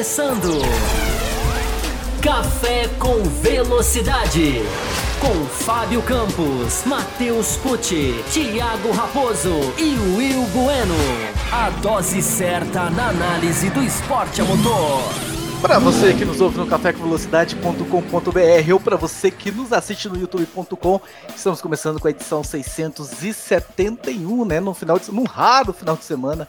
começando. Café com Velocidade. Com Fábio Campos, Matheus Pucci, Thiago Raposo e Will Bueno. A dose certa na análise do esporte a motor. Para você que nos ouve no cafécomvelocidade.com.br ou para você que nos assiste no youtube.com, estamos começando com a edição 671, né, no final de, num raro final de semana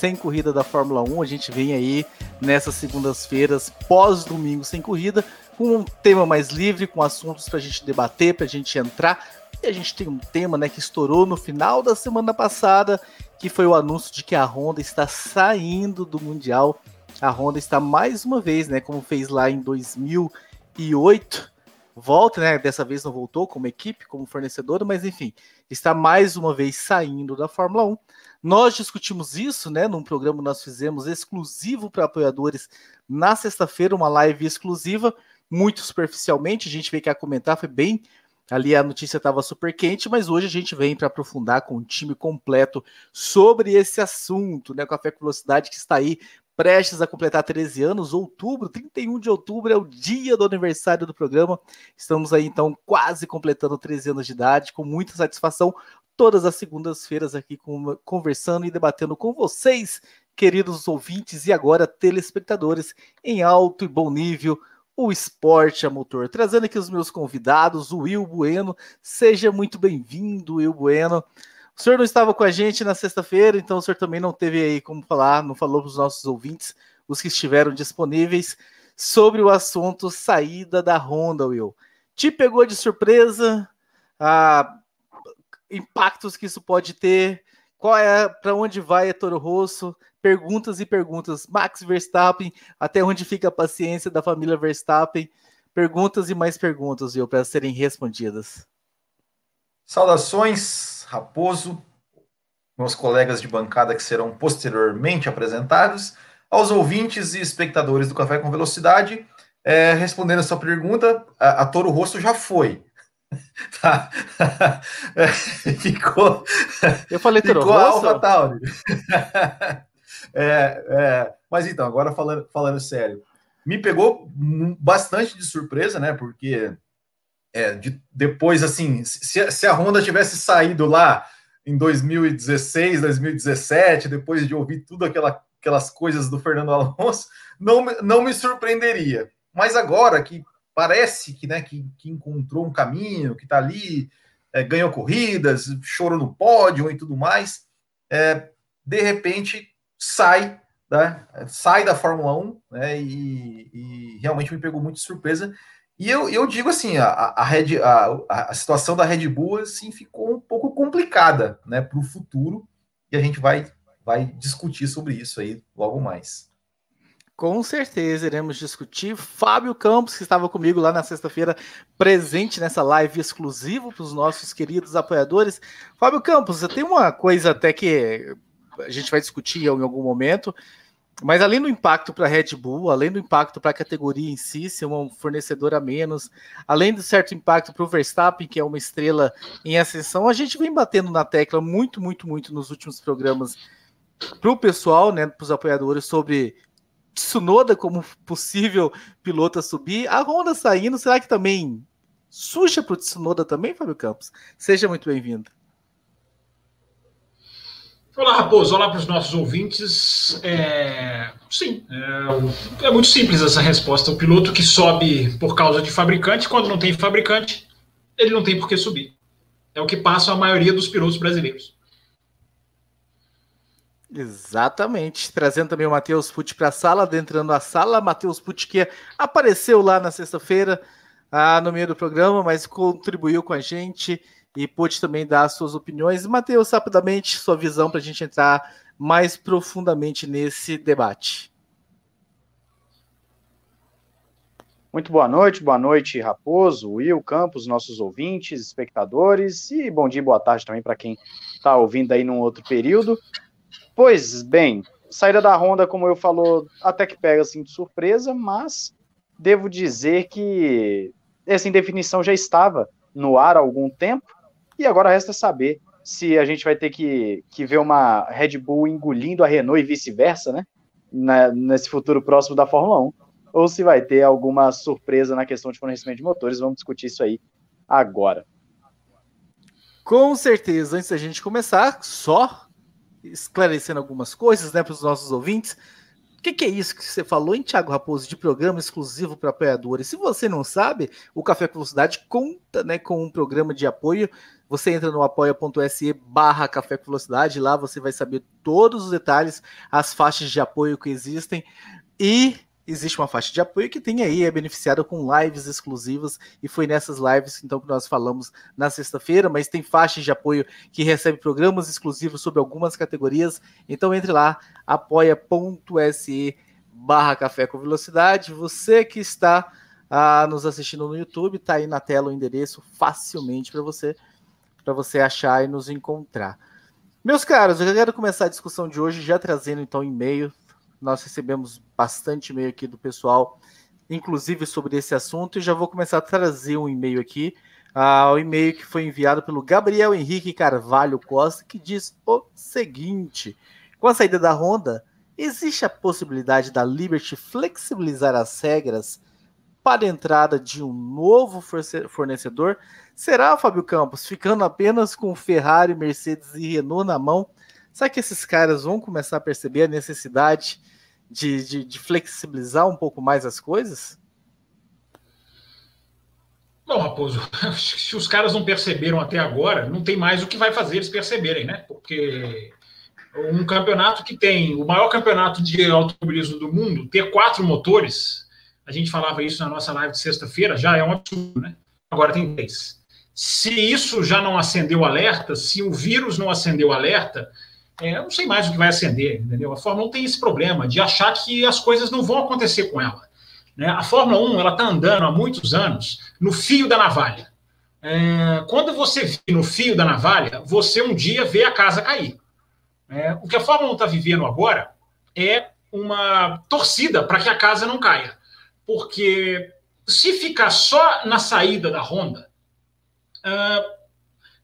sem corrida da Fórmula 1. A gente vem aí nessas segundas-feiras, pós-domingo sem corrida, com um tema mais livre, com assuntos para a gente debater, para a gente entrar. E a gente tem um tema né, que estourou no final da semana passada, que foi o anúncio de que a Honda está saindo do Mundial. A Honda está mais uma vez, né, como fez lá em 2008, volta, né? Dessa vez não voltou como equipe, como fornecedora, mas enfim, está mais uma vez saindo da Fórmula 1. Nós discutimos isso, né, num programa que nós fizemos exclusivo para apoiadores na sexta-feira, uma live exclusiva, muito superficialmente, a gente veio aqui a comentar, foi bem Ali a notícia estava super quente, mas hoje a gente vem para aprofundar com um time completo sobre esse assunto, né? Café com Velocidade que está aí prestes a completar 13 anos, outubro, 31 de outubro é o dia do aniversário do programa. Estamos aí então quase completando 13 anos de idade, com muita satisfação todas as segundas-feiras aqui com, conversando e debatendo com vocês, queridos ouvintes e agora telespectadores, em alto e bom nível, o esporte a motor. Trazendo aqui os meus convidados, o Will Bueno. Seja muito bem-vindo, Will Bueno. O senhor não estava com a gente na sexta-feira, então o senhor também não teve aí como falar, não falou para os nossos ouvintes, os que estiveram disponíveis, sobre o assunto saída da Honda, Will. Te pegou de surpresa? Ah, impactos que isso pode ter, qual é para onde vai a Toro Rosso, perguntas e perguntas. Max Verstappen, até onde fica a paciência da família Verstappen? Perguntas e mais perguntas, viu, para serem respondidas. Saudações, Raposo, meus colegas de bancada que serão posteriormente apresentados, aos ouvintes e espectadores do Café com Velocidade. É, respondendo a sua pergunta, a, a Toro Rosso já foi. Tá. Ficou. Eu falei ficou a Alpha Tauri. É, é, mas então, agora falando, falando sério, me pegou bastante de surpresa, né? Porque é, de, depois, assim, se, se a Honda tivesse saído lá em 2016, 2017, depois de ouvir tudo aquela, aquelas coisas do Fernando Alonso, não, não me surpreenderia. Mas agora que parece que, né, que, que encontrou um caminho, que está ali, é, ganhou corridas, chorou no pódio e tudo mais, é, de repente sai, né, sai da Fórmula 1, né, e, e, realmente me pegou muito de surpresa. E eu, eu digo assim, a, a, Red, a, a situação da Red Bull assim, ficou um pouco complicada né, para o futuro, e a gente vai, vai discutir sobre isso aí logo mais. Com certeza iremos discutir. Fábio Campos, que estava comigo lá na sexta-feira, presente nessa live exclusiva para os nossos queridos apoiadores. Fábio Campos, tem uma coisa até que a gente vai discutir em algum momento, mas além do impacto para a Red Bull, além do impacto para a categoria em si, ser um fornecedor a menos, além do certo impacto para o Verstappen, que é uma estrela em ascensão, a gente vem batendo na tecla muito, muito, muito nos últimos programas para o pessoal, né, para os apoiadores, sobre Tsunoda como possível piloto a subir. A Honda saindo, será que também suja para o Tsunoda também, Fábio Campos? Seja muito bem-vindo. Olá, Raposo. Olá para os nossos ouvintes. É... Sim, é... é muito simples essa resposta. O piloto que sobe por causa de fabricante, quando não tem fabricante, ele não tem por que subir. É o que passa a maioria dos pilotos brasileiros. Exatamente. Trazendo também o Matheus Pucci para a sala, adentrando a sala. Matheus Pucci que apareceu lá na sexta-feira, ah, no meio do programa, mas contribuiu com a gente e pôde também dar suas opiniões. Matheus, rapidamente, sua visão para a gente entrar mais profundamente nesse debate. Muito boa noite, boa noite, Raposo, Will, Campos, nossos ouvintes, espectadores, e bom dia, boa tarde também para quem está ouvindo aí num outro período. Pois bem, saída da Honda, como eu falou, até que pega assim de surpresa, mas devo dizer que essa indefinição já estava no ar há algum tempo, e agora resta saber se a gente vai ter que, que ver uma Red Bull engolindo a Renault e vice-versa, né? né, nesse futuro próximo da Fórmula 1, ou se vai ter alguma surpresa na questão de fornecimento de motores. Vamos discutir isso aí agora. Com certeza, antes da gente começar, só esclarecendo algumas coisas né, para os nossos ouvintes. O que, que, é isso que você falou, em Thiago Raposo, de programa exclusivo para apoiadores? Se você não sabe, o Café com Velocidade conta né, com um programa de apoio. Você entra no apoia.se barra Café com Velocidade, lá você vai saber todos os detalhes, as faixas de apoio que existem e existe uma faixa de apoio que tem aí, é beneficiada com lives exclusivas, e foi nessas lives então que nós falamos na sexta-feira, mas tem faixas de apoio que recebe programas exclusivos sobre algumas categorias, então entre lá, apoia.se barra café com velocidade, você que está ah, nos assistindo no YouTube, tá aí na tela o endereço facilmente para você, para você achar e nos encontrar. Meus caros, eu quero começar a discussão de hoje já trazendo então e-mail nós recebemos bastante e-mail aqui do pessoal, inclusive sobre esse assunto, e já vou começar a trazer um e-mail aqui. Uh, o e-mail que foi enviado pelo Gabriel Henrique Carvalho Costa, que diz o seguinte: com a saída da Honda, existe a possibilidade da Liberty flexibilizar as regras para a entrada de um novo fornecedor? Será, Fábio Campos, ficando apenas com Ferrari, Mercedes e Renault na mão? Será que esses caras vão começar a perceber a necessidade de, de, de flexibilizar um pouco mais as coisas? Bom, Raposo, se os caras não perceberam até agora, não tem mais o que vai fazer eles perceberem, né? Porque um campeonato que tem o maior campeonato de automobilismo do mundo, ter quatro motores, a gente falava isso na nossa live de sexta-feira, já é um absurdo, né? Agora tem três. Se isso já não acendeu alerta, se o vírus não acendeu alerta, é, eu não sei mais o que vai acender, entendeu? A Fórmula 1 tem esse problema de achar que as coisas não vão acontecer com ela. Né? A Fórmula 1 ela está andando há muitos anos no fio da navalha. É, quando você vive no fio da navalha, você um dia vê a casa cair. É, o que a Fórmula 1 está vivendo agora é uma torcida para que a casa não caia. Porque se ficar só na saída da Honda, uh,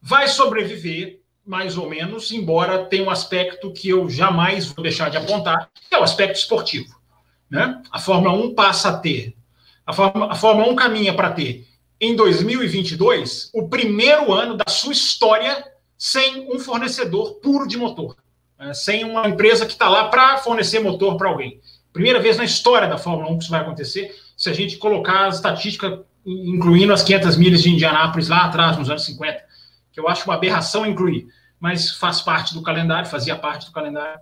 vai sobreviver mais ou menos, embora tenha um aspecto que eu jamais vou deixar de apontar, que é o aspecto esportivo. Né? A Fórmula 1 passa a ter, a Fórmula, a Fórmula 1 caminha para ter, em 2022, o primeiro ano da sua história sem um fornecedor puro de motor, né? sem uma empresa que está lá para fornecer motor para alguém. Primeira vez na história da Fórmula 1 que isso vai acontecer, se a gente colocar as estatísticas, incluindo as 500 milhas de Indianápolis lá atrás, nos anos 50 que eu acho uma aberração incluir, mas faz parte do calendário, fazia parte do calendário.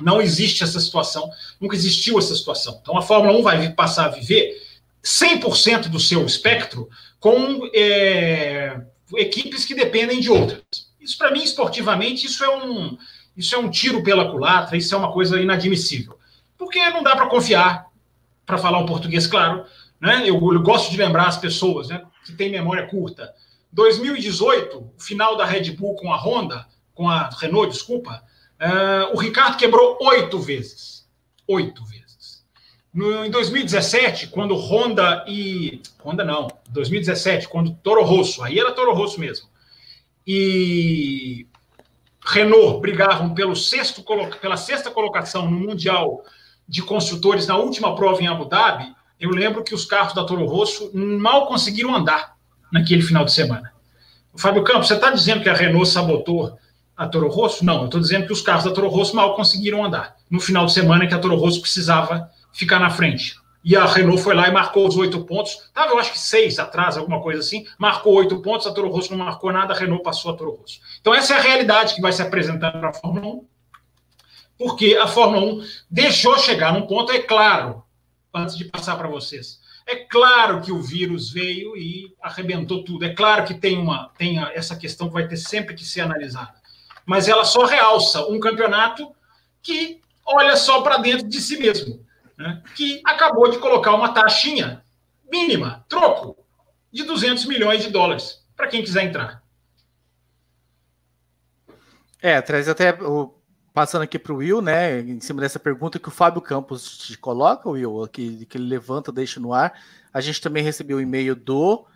Não existe essa situação, nunca existiu essa situação. Então a Fórmula 1 vai passar a viver 100% do seu espectro com é, equipes que dependem de outras. Isso, para mim, esportivamente, isso é, um, isso é um tiro pela culatra, isso é uma coisa inadmissível. Porque não dá para confiar, para falar um português claro, né? Eu, eu, gosto de lembrar as pessoas né, que têm memória curta. 2018, o final da Red Bull com a Honda, com a Renault, desculpa, uh, o Ricardo quebrou oito vezes. Oito vezes. No, em 2017, quando Honda e. Honda não, 2017, quando Toro Rosso, aí era Toro Rosso mesmo, e Renault brigavam pelo sexto, pela sexta colocação no Mundial de Construtores na última prova em Abu Dhabi, eu lembro que os carros da Toro Rosso mal conseguiram andar naquele final de semana. O Fábio Campos, você está dizendo que a Renault sabotou a Toro Rosso? Não, eu estou dizendo que os carros da Toro Rosso mal conseguiram andar. No final de semana que a Toro Rosso precisava ficar na frente. E a Renault foi lá e marcou os oito pontos. Estava, eu acho que seis atrás, alguma coisa assim. Marcou oito pontos, a Toro Rosso não marcou nada, a Renault passou a Toro Rosso. Então, essa é a realidade que vai se apresentar para a Fórmula 1. Porque a Fórmula 1 deixou chegar num ponto, é claro, antes de passar para vocês. É claro que o vírus veio e arrebentou tudo. É claro que tem uma tem essa questão que vai ter sempre que ser analisada. Mas ela só realça um campeonato que olha só para dentro de si mesmo, né? que acabou de colocar uma taxinha mínima, troco, de 200 milhões de dólares para quem quiser entrar. É, traz até o passando aqui para o Will, né, em cima dessa pergunta que o Fábio Campos te coloca, Will, que, que ele levanta, deixa no ar. A gente também recebeu o um e-mail do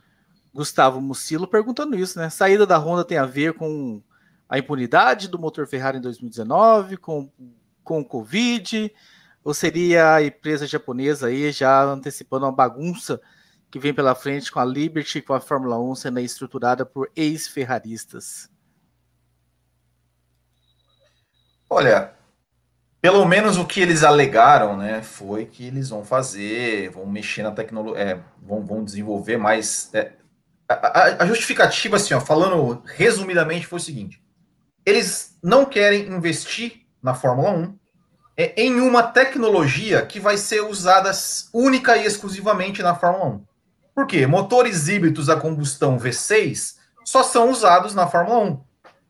Gustavo Mucilo perguntando isso, né? Saída da Honda tem a ver com a impunidade do motor Ferrari em 2019, com, com o Covid, Ou seria a empresa japonesa aí já antecipando uma bagunça que vem pela frente com a Liberty, com a Fórmula 1 sendo estruturada por ex-ferraristas? Olha, pelo menos o que eles alegaram, né, foi que eles vão fazer, vão mexer na tecnologia, é, vão, vão desenvolver mais. É, a, a, justificativa, assim, ó, falando resumidamente, foi o seguinte: eles não querem investir na Fórmula 1 é, em uma tecnologia que vai ser usada única e exclusivamente na Fórmula 1. Por quê? Motores híbridos a combustão V6 só são usados na Fórmula 1.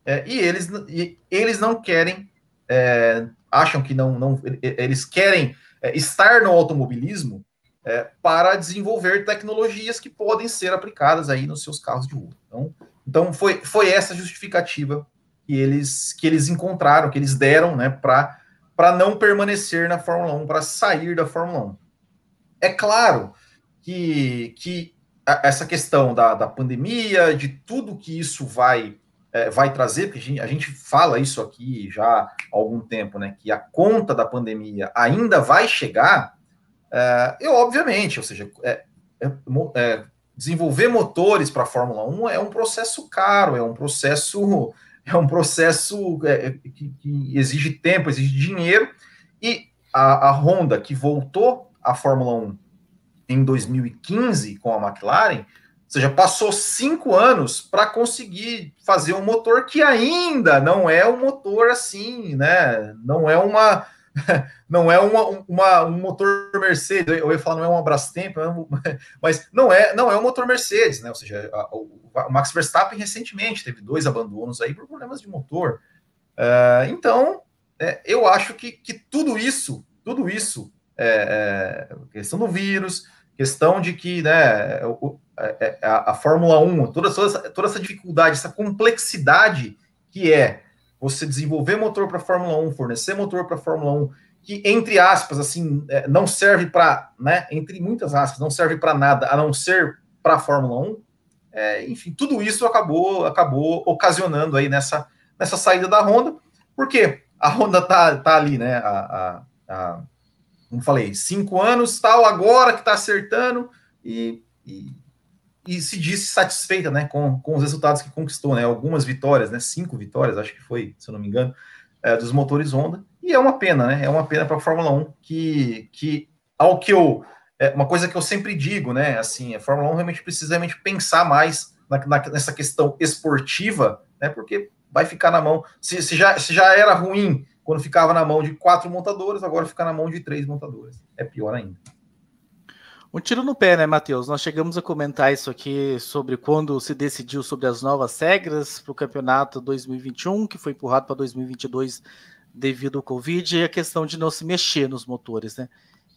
É, e, eles, e eles não querem é, acham que não, não eles querem é, estar no automobilismo é, para desenvolver tecnologias que podem ser aplicadas aí nos seus carros de rua. Então, então foi, foi essa justificativa que eles, que eles encontraram, que eles deram né, para não permanecer na Fórmula 1, para sair da Fórmula 1. É claro que, que essa questão da, da pandemia, de tudo que isso vai é, vai trazer, porque a gente, fala isso aqui já há algum tempo, né? Que a conta da pandemia ainda vai chegar, é, eu, obviamente, ou seja, é, é, é desenvolver motores para a Fórmula 1 é um processo caro, é um processo, é um processo é, que, que, exige tempo, exige dinheiro, e a, a Honda, que voltou à Fórmula 1 em 2015 com a McLaren, ou seja, passou cinco anos para conseguir fazer um motor que ainda não é um motor assim, né? Não é uma não é uma, uma, um motor Mercedes, eu ia falar não é um Brastemp, é mas não é não é um motor Mercedes, né? Ou seja, o, Max Verstappen recentemente teve dois abandonos aí por problemas de motor. Uh, então, é, eu acho que, que tudo isso, tudo isso, é, é, questão do vírus, questão de que né, a, a, Fórmula 1, toda, toda, essa, toda essa dificuldade, essa complexidade que é você desenvolver motor para a Fórmula 1, fornecer motor para a Fórmula 1, que, entre aspas, assim, é, não serve para, né, entre muitas aspas, não serve para nada, a não ser para a Fórmula 1, é, enfim, tudo isso acabou, acabou ocasionando aí nessa, nessa saída da Honda, porque a Honda tá, tá ali, né, a, a, a como falei, cinco anos, tal, agora que está acertando, e, e e se disse satisfeita né, com, com os resultados que conquistou, né, algumas vitórias, né, cinco vitórias, acho que foi, se eu não me engano, é, dos motores Honda, e é uma pena, né, é uma pena para a Fórmula 1 que, que, ao que eu, é uma coisa que eu sempre digo, né, assim, a Fórmula 1 realmente precisa realmente pensar mais na, na, nessa questão esportiva, né, porque vai ficar na mão, se, se, já, se já era ruim quando ficava na mão de quatro montadores, agora fica na mão de três montadores, é pior ainda. Um tiro no pé, né, Matheus? Nós chegamos a comentar isso aqui sobre quando se decidiu sobre as novas regras para o campeonato 2021, que foi empurrado para 2022 devido ao Covid, e a questão de não se mexer nos motores, né?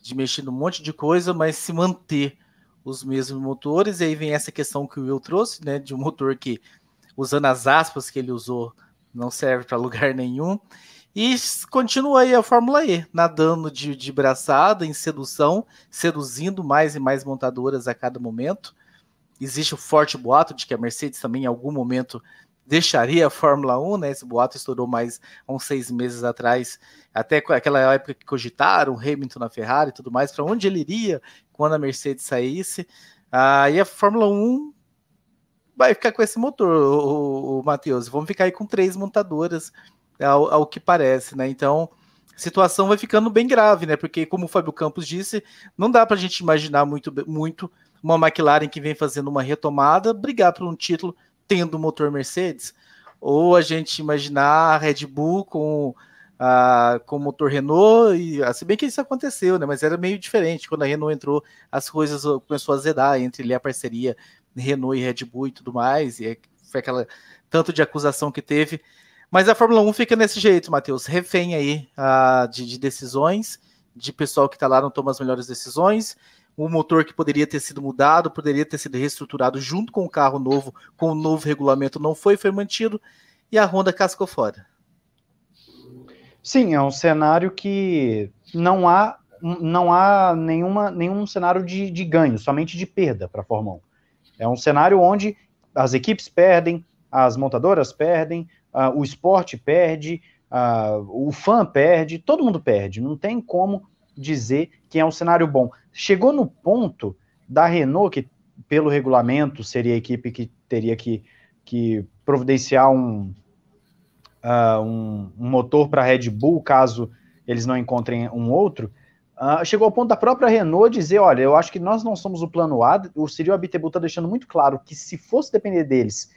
De mexer num monte de coisa, mas se manter os mesmos motores. E aí vem essa questão que o Will trouxe, né? De um motor que, usando as aspas que ele usou, não serve para lugar nenhum. E continua aí a Fórmula E, nadando de, de braçada, em sedução, seduzindo mais e mais montadoras a cada momento. Existe o forte boato de que a Mercedes também em algum momento deixaria a Fórmula 1, né? Esse boato estourou mais uns seis meses atrás, até aquela época que cogitaram Hamilton na Ferrari e tudo mais, para onde ele iria quando a Mercedes saísse. Aí ah, a Fórmula 1 vai ficar com esse motor, o, o, o Matheus. Vamos ficar aí com três montadoras ao, ao que parece, né? Então, situação vai ficando bem grave, né? Porque, como o Fábio Campos disse, não dá para a gente imaginar muito, muito uma McLaren que vem fazendo uma retomada brigar por um título tendo motor Mercedes, ou a gente imaginar a Red Bull com a, com o motor Renault, e ah, se bem que isso aconteceu, né? Mas era meio diferente. Quando a Renault entrou, as coisas começou a zedar entre a parceria Renault e Red Bull e tudo mais, e foi aquela tanto de acusação que teve. Mas a Fórmula 1 fica nesse jeito, Matheus, refém aí uh, de, de, decisões, de pessoal que está lá não toma as melhores decisões, o motor que poderia ter sido mudado, poderia ter sido reestruturado junto com o carro novo, com o novo regulamento não foi, foi mantido, e a Honda cascou fora. Sim, é um cenário que não há não há nenhuma, nenhum cenário de, de ganho, somente de perda para a Fórmula 1. É um cenário onde as equipes perdem, as montadoras perdem, uh, o esporte perde, uh, o fã perde, todo mundo perde. Não tem como dizer que é um cenário bom. Chegou no ponto da Renault, que pelo regulamento seria a equipe que teria que, que providenciar um, uh, um, um motor para a Red Bull, caso eles não encontrem um outro, uh, chegou ao ponto da própria Renault dizer, olha, eu acho que nós não somos o plano A, o Cyril Abiteboul está deixando muito claro que se fosse depender deles,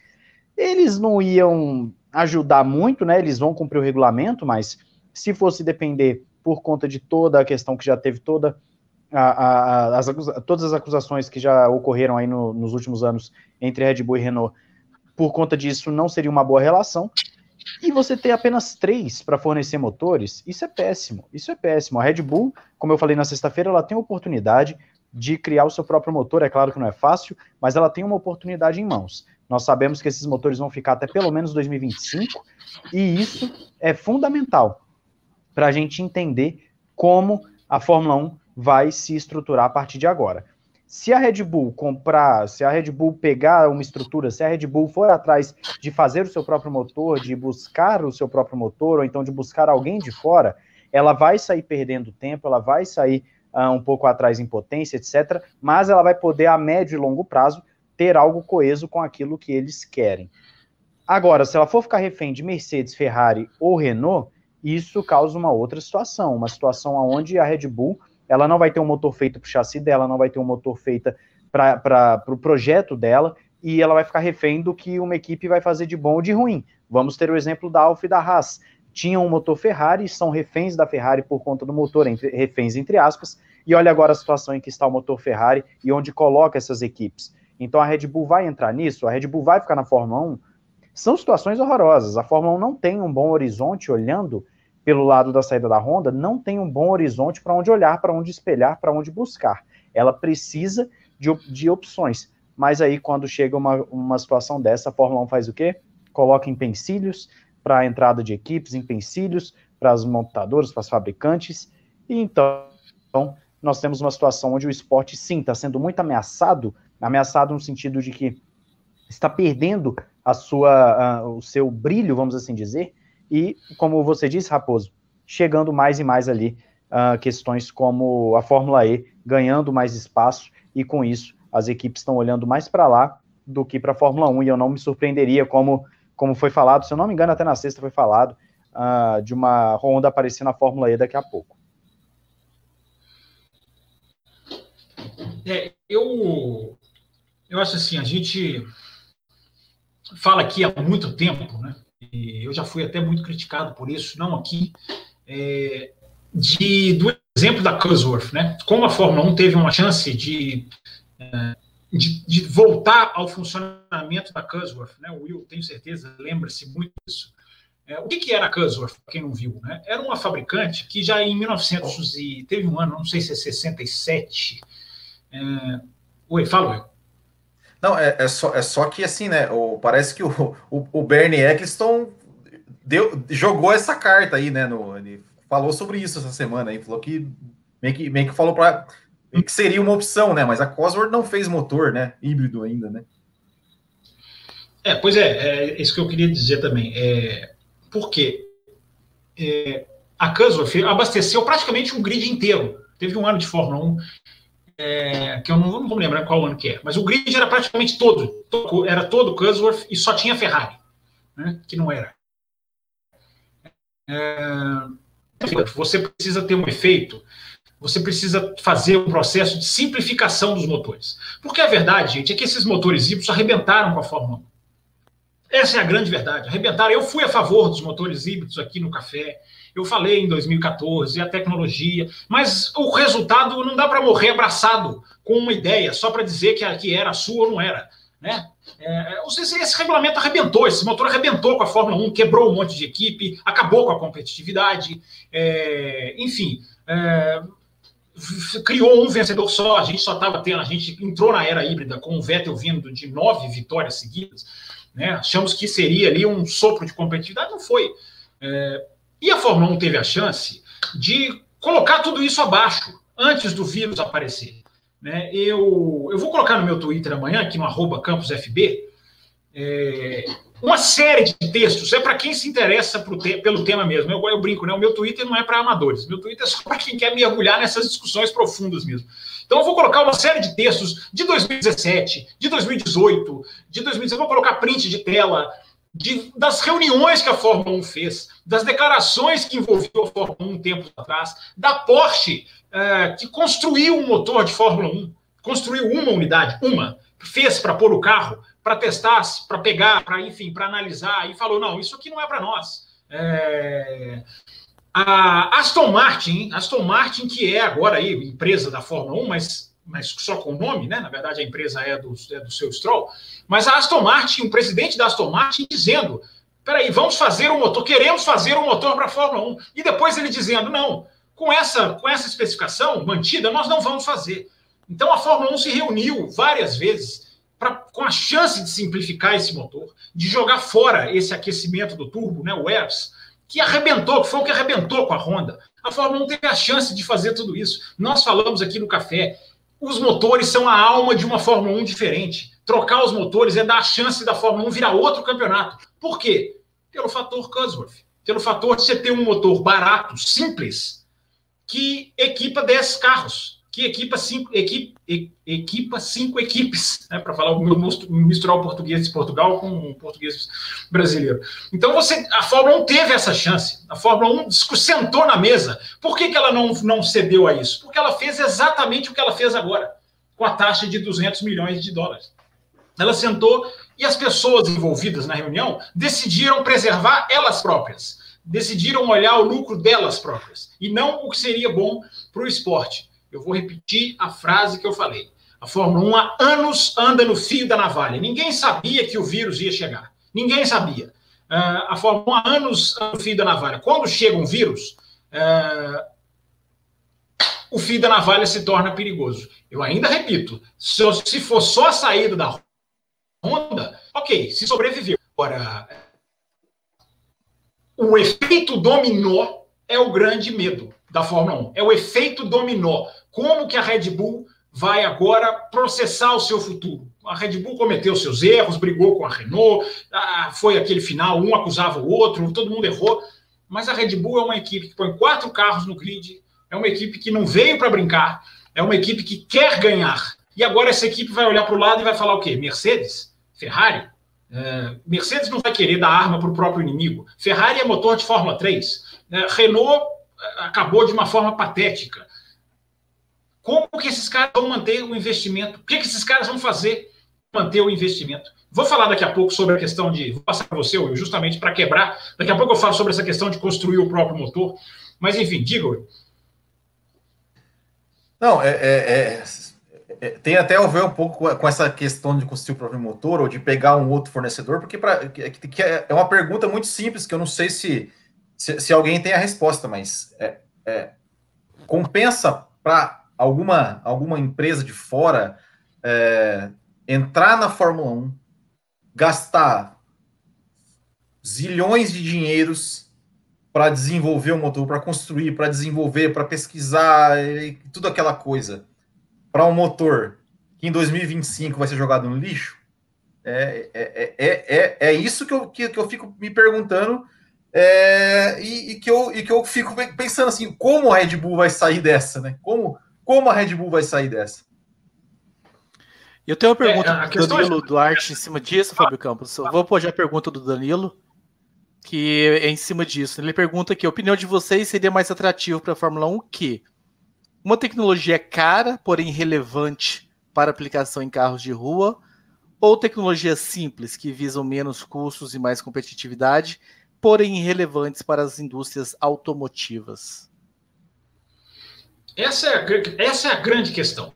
eles não iam ajudar muito, né, eles vão cumprir o regulamento, mas se fosse depender por conta de toda a questão que já teve toda a, a, as, todas as acusações que já ocorreram aí no, nos últimos anos entre Red Bull e Renault, por conta disso não seria uma boa relação. E você ter apenas três para fornecer motores, isso é péssimo. Isso é péssimo. A Red Bull, como eu falei na sexta-feira, ela tem a oportunidade de criar o seu próprio motor. É claro que não é fácil, mas ela tem uma oportunidade em mãos. Nós sabemos que esses motores vão ficar até pelo menos 2025, e isso é fundamental para a gente entender como a Fórmula 1 vai se estruturar a partir de agora. Se a Red Bull comprar, se a Red Bull pegar uma estrutura, se a Red Bull for atrás de fazer o seu próprio motor, de buscar o seu próprio motor, ou então de buscar alguém de fora, ela vai sair perdendo tempo, ela vai sair uh, um pouco atrás em potência, etc. Mas ela vai poder, a médio e longo prazo, ter algo coeso com aquilo que eles querem. Agora, se ela for ficar refém de Mercedes, Ferrari ou Renault, isso causa uma outra situação, uma situação onde a Red Bull ela não vai ter um motor feito para o chassi dela, não vai ter um motor feito para o pro projeto dela, e ela vai ficar refém do que uma equipe vai fazer de bom ou de ruim. Vamos ter o exemplo da Alfa e da Haas. Tinham um motor Ferrari, são reféns da Ferrari por conta do motor, entre, reféns entre aspas, e olha agora a situação em que está o motor Ferrari e onde coloca essas equipes. Então a Red Bull vai entrar nisso, a Red Bull vai ficar na Fórmula 1. São situações horrorosas. A Fórmula 1 não tem um bom horizonte olhando pelo lado da saída da Honda, não tem um bom horizonte para onde olhar, para onde espelhar, para onde buscar. Ela precisa de, de opções. Mas aí, quando chega uma, uma situação dessa, a Fórmula 1 faz o quê? Coloca empecilhos para a entrada de equipes, empecilhos para as montadoras, para os fabricantes. E então, nós temos uma situação onde o esporte, sim, está sendo muito ameaçado ameaçado no sentido de que está perdendo a sua, uh, o seu brilho, vamos assim dizer, e, como você disse, Raposo, chegando mais e mais ali uh, questões como a Fórmula E ganhando mais espaço, e com isso as equipes estão olhando mais para lá do que para a Fórmula 1, e eu não me surpreenderia, como, como foi falado, se eu não me engano, até na sexta foi falado, uh, de uma Honda aparecer na Fórmula E daqui a pouco. É, eu, eu acho assim, a gente fala aqui há muito tempo, né? e eu já fui até muito criticado por isso, não aqui, é, de, do exemplo da Cusworth, né? Como a Fórmula 1 teve uma chance de, é, de, de, voltar ao funcionamento da Cusworth, né? O Will, tenho certeza, lembra-se muito disso. É, o que, que era a Cusworth, para quem não viu? Né? Era uma fabricante que já em 1900 e teve um ano, não sei se é 67. É... Oi, fala, Will. Não, é, é, só, é só que assim, né? O, parece que o, o, o Bernie Eccleston deu, jogou essa carta aí, né? No, ele falou sobre isso essa semana aí, falou que meio que, meio que falou para que seria uma opção, né? Mas a Cosworth não fez motor, né? Híbrido ainda, né? É, pois é, é isso que eu queria dizer também. É, porque é, a Cosworth abasteceu praticamente um grid inteiro. Teve um ano de Fórmula 1 é, que eu não, não vou me lembrar qual ano que é, mas o grid era praticamente todo, todo era todo Cusworth e só tinha Ferrari, né, que não era. É, você precisa ter um efeito, você precisa fazer um processo de simplificação dos motores. Porque a verdade, gente, é que esses motores híbridos arrebentaram com a Fórmula 1. Essa é a grande verdade. Arrebentaram. Eu fui a favor dos motores híbridos aqui no café. Eu falei em 2014, a tecnologia, mas o resultado não dá para morrer abraçado com uma ideia só para dizer que, que era sua ou não era. Né? É, esse, esse, regulamento arrebentou, esse motor arrebentou com a Fórmula 1, quebrou um monte de equipe, acabou com a competitividade, é, enfim. É, criou um vencedor só, a gente só estava tendo, a gente entrou na era híbrida com o Vettel vindo de nove vitórias seguidas, né? achamos que seria ali um sopro de competitividade, não foi. É, e a Fórmula 1 teve a chance de colocar tudo isso abaixo, antes do vírus aparecer. Né? Eu, eu vou colocar no meu Twitter amanhã, aqui no arroba campusfb, é, uma série de textos, é para quem se interessa te pelo tema mesmo. Eu, eu, brinco, né? O meu Twitter não é para amadores, meu Twitter é só para quem quer mergulhar nessas discussões profundas mesmo. Então eu vou colocar uma série de textos de 2017, de 2018, de 2019, vou colocar print de tela, de, das reuniões que a Fórmula 1 fez, das declarações que envolviam a Fórmula 1 tempos atrás, da Porsche, é, que construiu um motor de Fórmula 1, construiu uma unidade, uma, fez para pôr o carro, para testar, para pegar, para enfim, para analisar, e falou: não, isso aqui não é para nós. É... A Aston Martin, Aston Martin, que é agora aí empresa da Fórmula 1, mas, mas só com o nome, né? Na verdade, a empresa é do, é do seu Stroll. Mas a Aston Martin, o presidente da Aston Martin, dizendo: peraí, vamos fazer um motor, queremos fazer um motor para a Fórmula 1. E depois ele dizendo: não, com essa, com essa especificação mantida, nós não vamos fazer. Então a Fórmula 1 se reuniu várias vezes pra, com a chance de simplificar esse motor, de jogar fora esse aquecimento do turbo, né, o ERS, que arrebentou, que foi o que arrebentou com a Honda. A Fórmula 1 teve a chance de fazer tudo isso. Nós falamos aqui no café, os motores são a alma de uma Fórmula 1 diferente. Trocar os motores é dar a chance da Fórmula 1 virar outro campeonato. Por quê? Pelo fator Cosworth. Pelo fator de você ter um motor barato, simples, que equipa 10 carros que equipa cinco, equipe, equipa cinco equipes, né, para falar misturar o português de Portugal com o português brasileiro. Então você, a Fórmula 1 teve essa chance. A Fórmula 1 sentou na mesa. Por que, que ela não, não cedeu a isso? Porque ela fez exatamente o que ela fez agora, com a taxa de 200 milhões de dólares. Ela sentou e as pessoas envolvidas na reunião decidiram preservar elas próprias, decidiram olhar o lucro delas próprias e não o que seria bom para o esporte. Eu vou repetir a frase que eu falei. A Fórmula 1 há anos anda no fio da navalha. Ninguém sabia que o vírus ia chegar. Ninguém sabia. Uh, a Fórmula 1 há anos anda no fio da navalha. Quando chega um vírus, uh, o fio da navalha se torna perigoso. Eu ainda repito: se, se for só a saída da Honda, ok, se sobreviveu. Agora, o efeito dominó é o grande medo da Fórmula 1. É o efeito dominó. Como que a Red Bull vai agora processar o seu futuro? A Red Bull cometeu seus erros, brigou com a Renault, foi aquele final, um acusava o outro, todo mundo errou. Mas a Red Bull é uma equipe que põe quatro carros no grid, é uma equipe que não veio para brincar, é uma equipe que quer ganhar. E agora essa equipe vai olhar para o lado e vai falar o quê? Mercedes? Ferrari? É, Mercedes não vai querer dar arma para o próprio inimigo. Ferrari é motor de Fórmula 3. É, Renault acabou de uma forma patética. Como que esses caras vão manter o investimento? O que, que esses caras vão fazer para manter o investimento? Vou falar daqui a pouco sobre a questão de. Vou passar para você, Will, justamente para quebrar. Daqui a pouco eu falo sobre essa questão de construir o próprio motor. Mas, enfim, diga, Will. Não, é, é, é, é, tem até a ver um pouco com essa questão de construir o próprio motor ou de pegar um outro fornecedor, porque pra, que, que é uma pergunta muito simples que eu não sei se se, se alguém tem a resposta, mas é, é, compensa para alguma, alguma empresa de fora é, entrar na Fórmula 1, gastar zilhões de dinheiros para desenvolver o motor, para construir, para desenvolver, para pesquisar, e tudo aquela coisa, para um motor que em 2025 vai ser jogado no lixo? É, é, é, é, é isso que eu, que, que eu fico me perguntando é, e, e, que eu, e que eu fico pensando assim, como a Red Bull vai sair dessa, né? Como, como a Red Bull vai sair dessa? Eu tenho uma pergunta é, do Danilo é... Duarte em cima disso, Fábio Campos. Eu vou pôr já a pergunta do Danilo, que é em cima disso. Ele pergunta aqui: a opinião de vocês seria mais atrativo para a Fórmula 1 que uma tecnologia cara, porém relevante para aplicação em carros de rua, ou tecnologias simples que visam menos custos e mais competitividade porém irrelevantes para as indústrias automotivas? Essa é a, essa é a grande questão.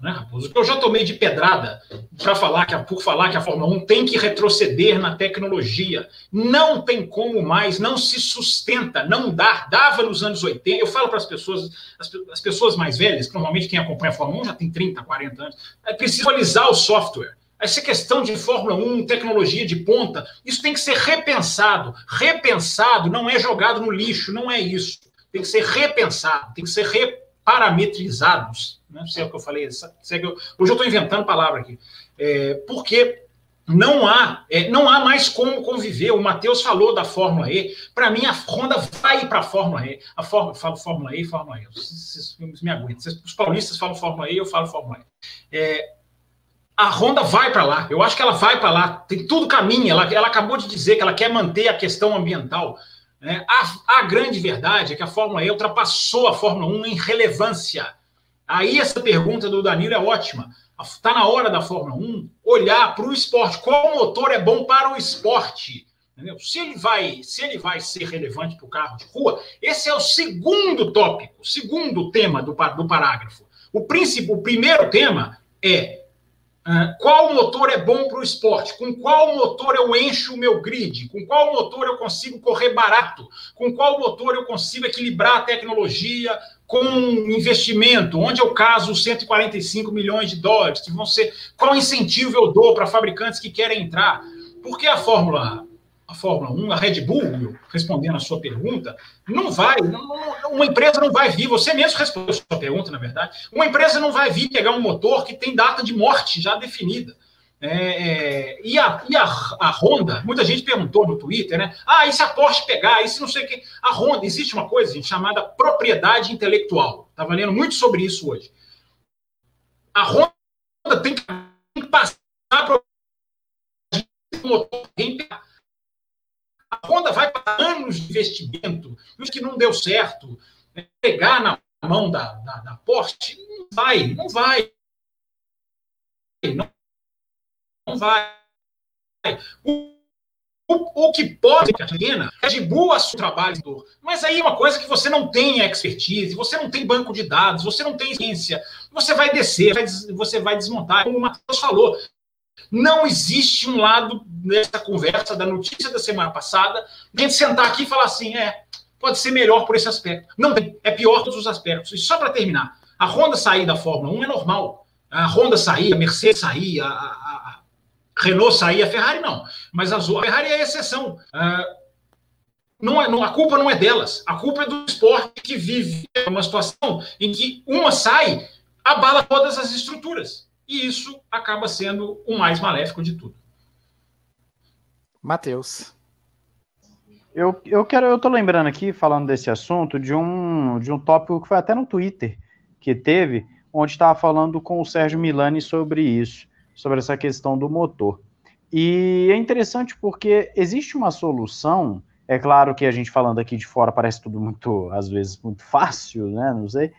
Né, Raposo? Eu já tomei de pedrada para falar que por falar que a Fórmula 1 tem que retroceder na tecnologia. Não tem como mais, não se sustenta, não dá. Dava nos anos 80. Eu falo para as pessoas, as, as, pessoas mais velhas, que normalmente quem acompanha a Fórmula 1 já tem 30, 40 anos, é preciso atualizar o software. Essa questão de Fórmula 1, tecnologia de ponta, isso tem que ser repensado. Repensado não é jogado no lixo, não é isso. Tem que ser repensado, tem que ser reparametrizados. Não sei o que eu falei. Hoje eu estou inventando palavra aqui. É, porque não há, é, não há mais como conviver. O Matheus falou da Fórmula E. Para mim, a Honda vai para a Fórmula E. A Fórmula, falo Fórmula E, Fórmula E. Vocês, vocês me aguentam. Os paulistas falam Fórmula E, eu falo Fórmula E. É, a Honda vai para lá. Eu acho que ela vai para lá. Tem tudo caminho. Ela, ela acabou de dizer que ela quer manter a questão ambiental. Né? A, a grande verdade é que a Fórmula E ultrapassou a Fórmula 1 em relevância. Aí essa pergunta do Danilo é ótima. Está na hora da Fórmula 1 olhar para o esporte. Qual motor é bom para o esporte? Entendeu? Se ele vai, se ele vai ser relevante para o carro de rua, esse é o segundo tópico, segundo tema do, do parágrafo. O, princípio, o primeiro tema é qual motor é bom para o esporte? Com qual motor eu encho o meu grid? Com qual motor eu consigo correr barato? Com qual motor eu consigo equilibrar a tecnologia, com investimento, onde eu caso 145 milhões de dólares, que vão ser, qual incentivo eu dou para fabricantes que querem entrar? Porque a Fórmula a Fórmula 1, a Red Bull, respondendo a sua pergunta, não vai, não, uma empresa não vai vir, você mesmo respondeu a sua pergunta, na verdade, uma empresa não vai vir pegar um motor que tem data de morte já definida. É, é, e a, e a, a, Honda, muita gente perguntou no Twitter, né? Ah, e se a Porsche pegar, e se não sei o que. A Honda, existe uma coisa, gente, chamada propriedade intelectual. Estava lendo muito sobre isso hoje. A Honda tem que, tem que passar para o motor. A Honda vai para anos de investimento, isso que não deu certo. Né? Pegar na mão da, da, da Porsche, não vai, não vai. Não não vai. O, o, o que pode, Catarina, é de boa seu trabalho, mas aí é uma coisa que você não tem expertise, você não tem banco de dados, você não tem ciência, você vai descer, você vai desmontar, como o Matheus falou. Não existe um lado nessa conversa da notícia da semana passada, de gente sentar aqui e falar assim, é, pode ser melhor por esse aspecto. Não tem, é pior todos os aspectos. E só para terminar, a Honda sair da Fórmula 1 é normal. A Honda sair, a Mercedes sair, a, a, Renault sair, a Ferrari não. Mas a Ferrari é a exceção. Uh, não é, não, a culpa não é delas. A culpa é do esporte que vive uma situação em que uma sai, abala todas as estruturas. E isso acaba sendo o mais maléfico de tudo. Matheus. Eu, eu quero, eu tô lembrando aqui, falando desse assunto, de um, de um tópico que foi até no Twitter que teve, onde estava falando com o Sérgio Milani sobre isso sobre essa questão do motor. E é interessante porque existe uma solução, é claro que a gente falando aqui de fora parece tudo muito, às vezes, muito fácil, né? Não sei.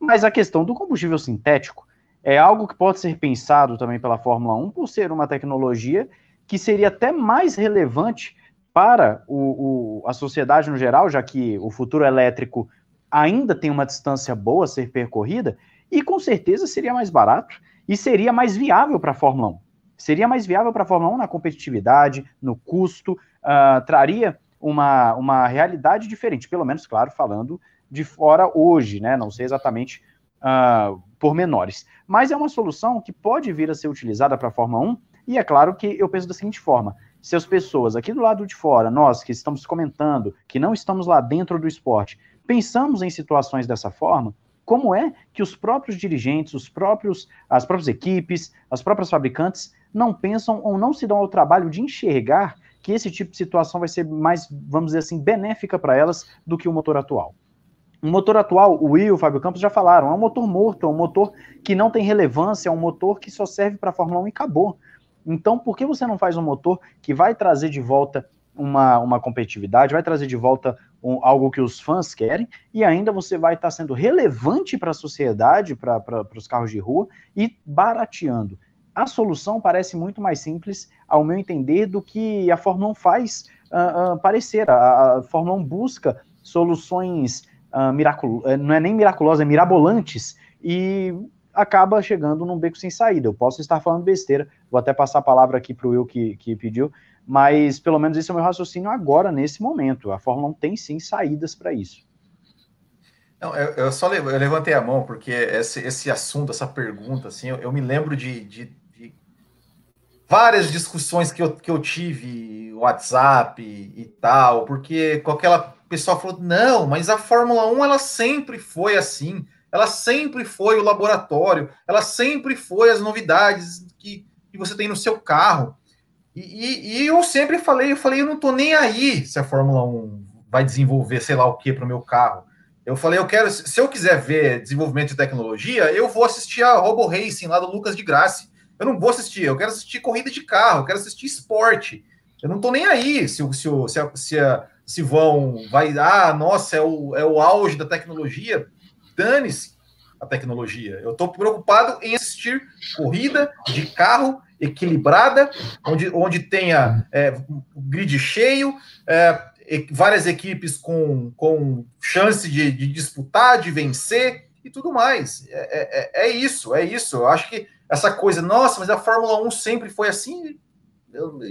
Mas a questão do combustível sintético é algo que pode ser pensado também pela Fórmula 1 por ser uma tecnologia que seria até mais relevante para o, o, a sociedade no geral, já que o futuro elétrico ainda tem uma distância boa a ser percorrida, e com certeza seria mais barato e seria mais viável para a Fórmula 1. Seria mais viável para a Fórmula 1 na competitividade, no custo, uh, traria uma, uma realidade diferente, pelo menos, claro, falando de fora hoje, né? Não sei exatamente uh, por menores. Mas é uma solução que pode vir a ser utilizada para a Fórmula 1, e é claro que eu penso da seguinte forma: se as pessoas aqui do lado de fora, nós que estamos comentando, que não estamos lá dentro do esporte, pensamos em situações dessa forma, como é que os próprios dirigentes, os próprios, as próprias equipes, as próprias fabricantes não pensam ou não se dão ao trabalho de enxergar que esse tipo de situação vai ser mais, vamos dizer assim, benéfica para elas do que o motor atual. O motor atual, o Will, o Fábio Campos já falaram, é um motor morto, é um motor que não tem relevância, é um motor que só serve para a Fórmula 1 e acabou. Então, por que você não faz um motor que vai trazer de volta uma, uma competitividade, vai trazer de volta um, algo que os fãs querem, e ainda você vai estar tá sendo relevante para a sociedade, para os carros de rua, e barateando. A solução parece muito mais simples, ao meu entender, do que a Fórmula 1 faz uh, uh, parecer. A, a, Fórmula 1 busca soluções uh, miraculosas, não é nem miraculosas, é mirabolantes, e acaba chegando num beco sem saída. Eu posso estar falando besteira, vou até passar a palavra aqui para o Will que, que pediu, mas pelo menos esse é o meu raciocínio agora, nesse momento. A Fórmula 1 tem sim saídas para isso. Não, eu, eu só eu levantei a mão porque esse, esse assunto, essa pergunta, assim, eu, eu me lembro de, de, de, várias discussões que eu, que eu tive, WhatsApp e, e tal, porque com aquela pessoa falou: não, mas a Fórmula 1 ela sempre foi assim, ela sempre foi o laboratório, ela sempre foi as novidades que, que você tem no seu carro. E, e, eu sempre falei, eu falei, eu não tô nem aí se a Fórmula 1 vai desenvolver sei lá o que para o meu carro. Eu falei, eu quero, se eu quiser ver desenvolvimento de tecnologia, eu vou assistir a Robo Racing lá do Lucas de Graça. Eu não vou assistir, eu quero assistir corrida de carro, eu quero assistir esporte. Eu não tô nem aí se, se, se, se, se vão, vai, ah, nossa, é o, é o auge da tecnologia. Dane-se a tecnologia. Eu estou preocupado em assistir corrida de carro equilibrada, onde, onde tenha é, grid cheio, é, várias equipes com, com chance de, de, disputar, de vencer e tudo mais. É, é, é, isso, é isso. Eu acho que essa coisa, nossa, mas a Fórmula 1 sempre foi assim.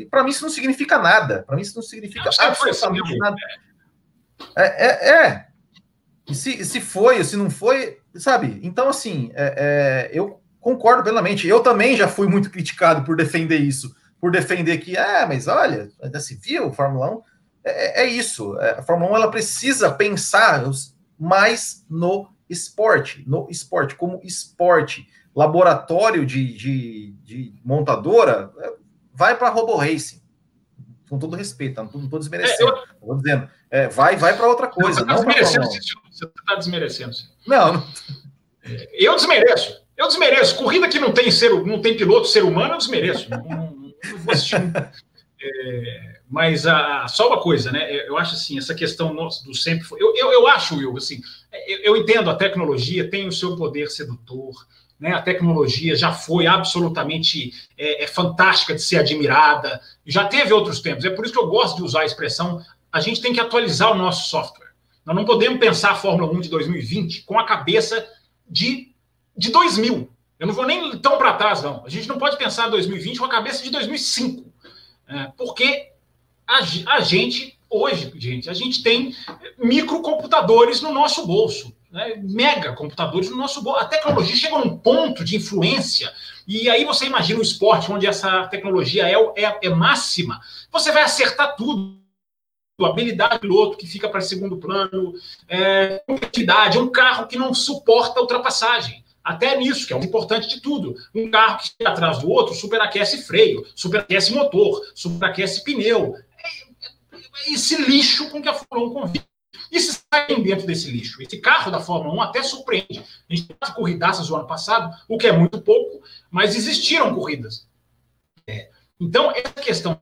Para mim, isso não significa nada. Para mim, isso não significa absolutamente nada. É, é, é. E se, se foi, se não foi, sabe? Então, assim, é, é, eu concordo plenamente. Eu também já fui muito criticado por defender isso, por defender que, ah, mas olha, ainda se viu, Fórmula 1. É, é isso. É, a Fórmula 1 ela precisa pensar mais no esporte, no esporte, como esporte. Laboratório de, de, de montadora, é, vai para Robo Racing. Com todo respeito, não estou desmerecendo. É, eu... dizendo, é, vai, vai para outra coisa. Não, tá desmerecendo, você está desmerecendo. Não, não. Eu desmereço. Eu desmereço. Corrida que não tem, ser, não tem piloto ser humano, eu desmereço. Não, não, não vou assistir. É, mas a, só uma coisa, né? Eu acho assim, essa questão do sempre. Eu, eu, eu acho, Will, assim, eu, eu, entendo a tecnologia tem o seu poder sedutor, né? A tecnologia já foi absolutamente é, é fantástica de ser admirada, já teve outros tempos. É por isso que eu gosto de usar a expressão: a gente tem que atualizar o nosso software. Nós não podemos pensar a Fórmula 1 de 2020 com a cabeça de, de 2000. Eu não vou nem tão para trás, não. A gente não pode pensar 2020 com a cabeça de 2005. É, porque a, a, gente, hoje, gente, a gente tem microcomputadores no nosso bolso. Né, mega computadores no nosso bolso. A tecnologia chega a um ponto de influência, e aí você imagina o esporte onde essa tecnologia é, é, é máxima, você vai acertar tudo habilidade do piloto que fica para segundo plano, é, competitividade, é um carro que não suporta ultrapassagem. Até nisso, que é o importante de tudo. Um carro que chega atrás do outro superaquece freio, superaquece motor, superaquece pneu. É, é esse lixo com que a Fórmula 1 convive. E se saem dentro desse lixo? Esse carro da Fórmula 1 até surpreende. A gente teve corridaças no ano passado, o que é muito pouco, mas existiram corridas. É. Então, essa questão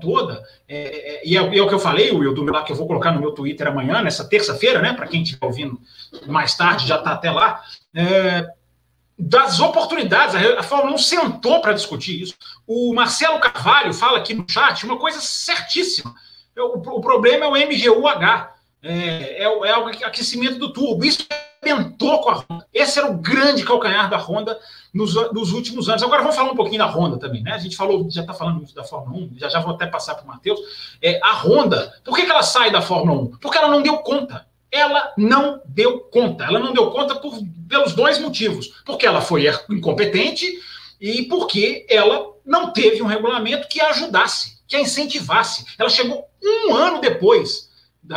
toda, é, é, e, é, e, é, o que eu falei, Will, do lá que eu vou colocar no meu Twitter amanhã, nessa terça-feira, né? Para quem estiver ouvindo mais tarde, já está até lá. É, das oportunidades, a, a Fórmula 1 sentou para discutir isso. O Marcelo Carvalho fala aqui no chat uma coisa certíssima. O, o problema é o MGUH, é, é, é o aquecimento do tubo. Isso arrebentou com a Honda. Esse era o grande calcanhar da Honda nos, nos, últimos anos. Agora vamos falar um pouquinho da Honda também, né? A gente falou, já está falando muito da Fórmula 1, já já vou até passar para o Matheus. É, a Honda, por que, que ela sai da Fórmula 1? Porque ela não deu conta. Ela não deu conta. Ela não deu conta por, pelos dois motivos. Porque ela foi incompetente e porque ela não teve um regulamento que a ajudasse, que a incentivasse. Ela chegou um ano depois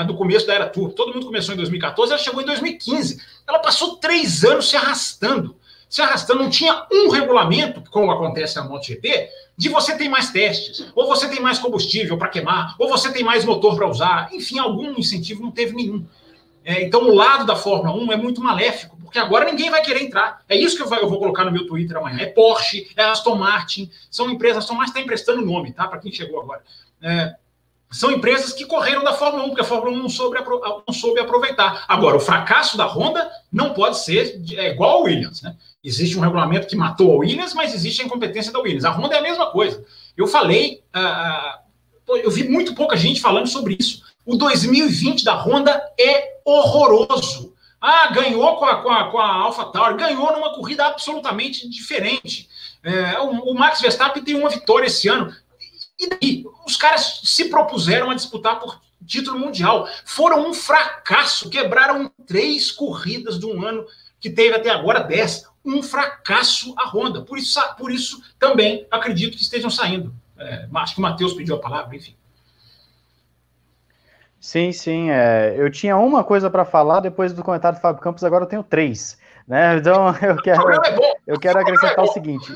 do começo da era Turbo. Todo mundo começou em 2014, ela chegou em 2015. Ela passou três anos se arrastando. Se arrastando, não tinha um regulamento, como acontece na MotoGP, de você tem mais testes, ou você tem mais combustível para queimar, ou você tem mais motor para usar. Enfim, algum incentivo não teve nenhum. É, então, o lado da Fórmula 1 é muito maléfico, porque agora ninguém vai querer entrar. É isso que eu vou colocar no meu Twitter amanhã. É Porsche, é Aston Martin, são empresas, Aston Martin está emprestando nome, tá? Para quem chegou agora. É, são empresas que correram da Fórmula 1, porque a Fórmula 1 não soube, não soube aproveitar. Agora, o fracasso da Honda não pode ser é igual ao Williams. Né? Existe um regulamento que matou a Williams, mas existe a incompetência da Williams. A Honda é a mesma coisa. Eu falei, uh, eu vi muito pouca gente falando sobre isso. O 2020 da Honda é horroroso. Ah, ganhou com a, com a, com a AlphaTauri, ganhou numa corrida absolutamente diferente. É, o, o Max Verstappen tem uma vitória esse ano. E daí? Os caras se propuseram a disputar por título mundial. Foram um fracasso, quebraram três corridas de um ano que teve até agora dez. Um fracasso a Honda. Por isso, por isso também acredito que estejam saindo. É, acho que o Matheus pediu a palavra, enfim. Sim, sim. É, eu tinha uma coisa para falar depois do comentário do Fábio Campos, agora eu tenho três. Né? Então eu quero, é eu quero acrescentar o seguinte.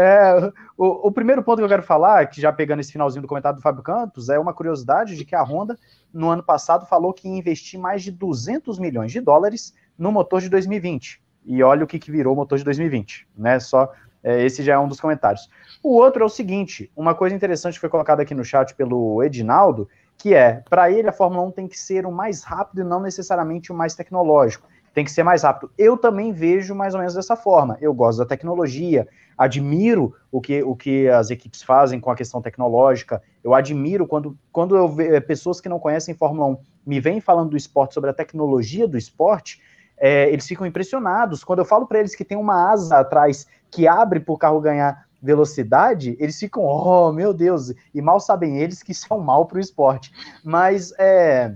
É, o, o, primeiro ponto que eu quero falar, que já pegando esse finalzinho do comentário do Fábio Campos, é uma curiosidade de que a Honda, no ano passado, falou que ia investir mais de 200 milhões de dólares no motor de 2020. E olha o que, que virou o motor de 2020, né? Só é, esse já é um dos comentários. O outro é o seguinte: uma coisa interessante que foi colocada aqui no chat pelo Edinaldo, que é, para ele, a Fórmula 1 tem que ser o mais rápido e não necessariamente o mais tecnológico. Tem que ser mais rápido. Eu também vejo mais ou menos dessa forma. Eu gosto da tecnologia, admiro o que, o que as equipes fazem com a questão tecnológica. Eu admiro quando, quando eu vejo é, pessoas que não conhecem Fórmula 1 me vêm falando do esporte, sobre a tecnologia do esporte, é, eles ficam impressionados. Quando eu falo para eles que tem uma asa atrás que abre para o carro ganhar velocidade, eles ficam, oh meu Deus, e mal sabem eles que isso é um mal para o esporte. Mas é,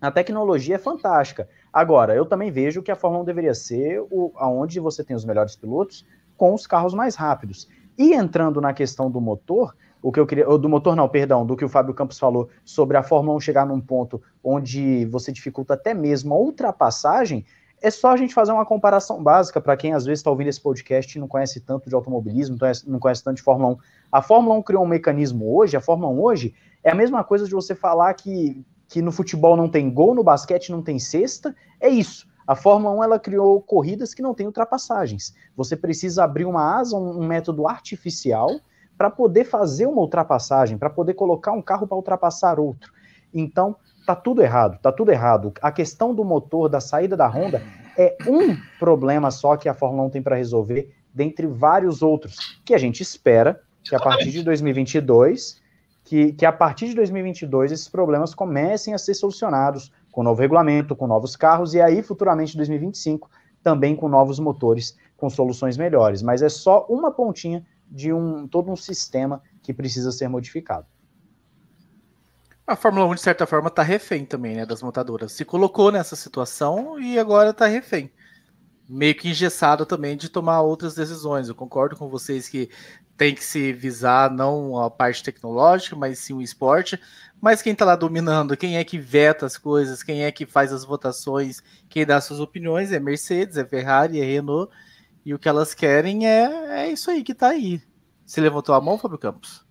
a tecnologia é fantástica. Agora, eu também vejo que a Fórmula 1 deveria ser o, aonde você tem os melhores pilotos com os carros mais rápidos. E entrando na questão do motor, o que eu queria, do motor não, perdão, do que o Fábio Campos falou sobre a Fórmula 1 chegar num ponto onde você dificulta até mesmo a ultrapassagem, é só a gente fazer uma comparação básica para quem às vezes está ouvindo esse podcast e não conhece tanto de automobilismo, não conhece, não conhece tanto de Fórmula 1. A Fórmula 1 criou um mecanismo hoje, a Fórmula 1 hoje é a mesma coisa de você falar que, que no futebol não tem gol, no basquete não tem cesta, é isso. A Fórmula 1 ela criou corridas que não têm ultrapassagens. Você precisa abrir uma asa, um, um método artificial para poder fazer uma ultrapassagem, para poder colocar um carro para ultrapassar outro. Então, tá tudo errado, tá tudo errado. A questão do motor, da saída da Honda, é um problema só que a Fórmula 1 tem para resolver, dentre vários outros, que a gente espera que a partir de 2022, que, que a partir de 2022 esses problemas comecem a ser solucionados com novo regulamento, com novos carros, e aí futuramente 2025 também com novos motores, com soluções melhores. Mas é só uma pontinha de um todo um sistema que precisa ser modificado. A Fórmula 1, de certa forma, está refém também, né, das montadoras. Se colocou nessa situação e agora está refém. Meio que engessado também de tomar outras decisões. Eu concordo com vocês que tem que se visar não a parte tecnológica, mas sim o esporte. Mas quem está lá dominando, quem é que veta as coisas, quem é que faz as votações, quem dá suas opiniões é Mercedes, é Ferrari, é Renault. E o que elas querem é, é isso aí que está aí. Você levantou a mão, Fábio Campos?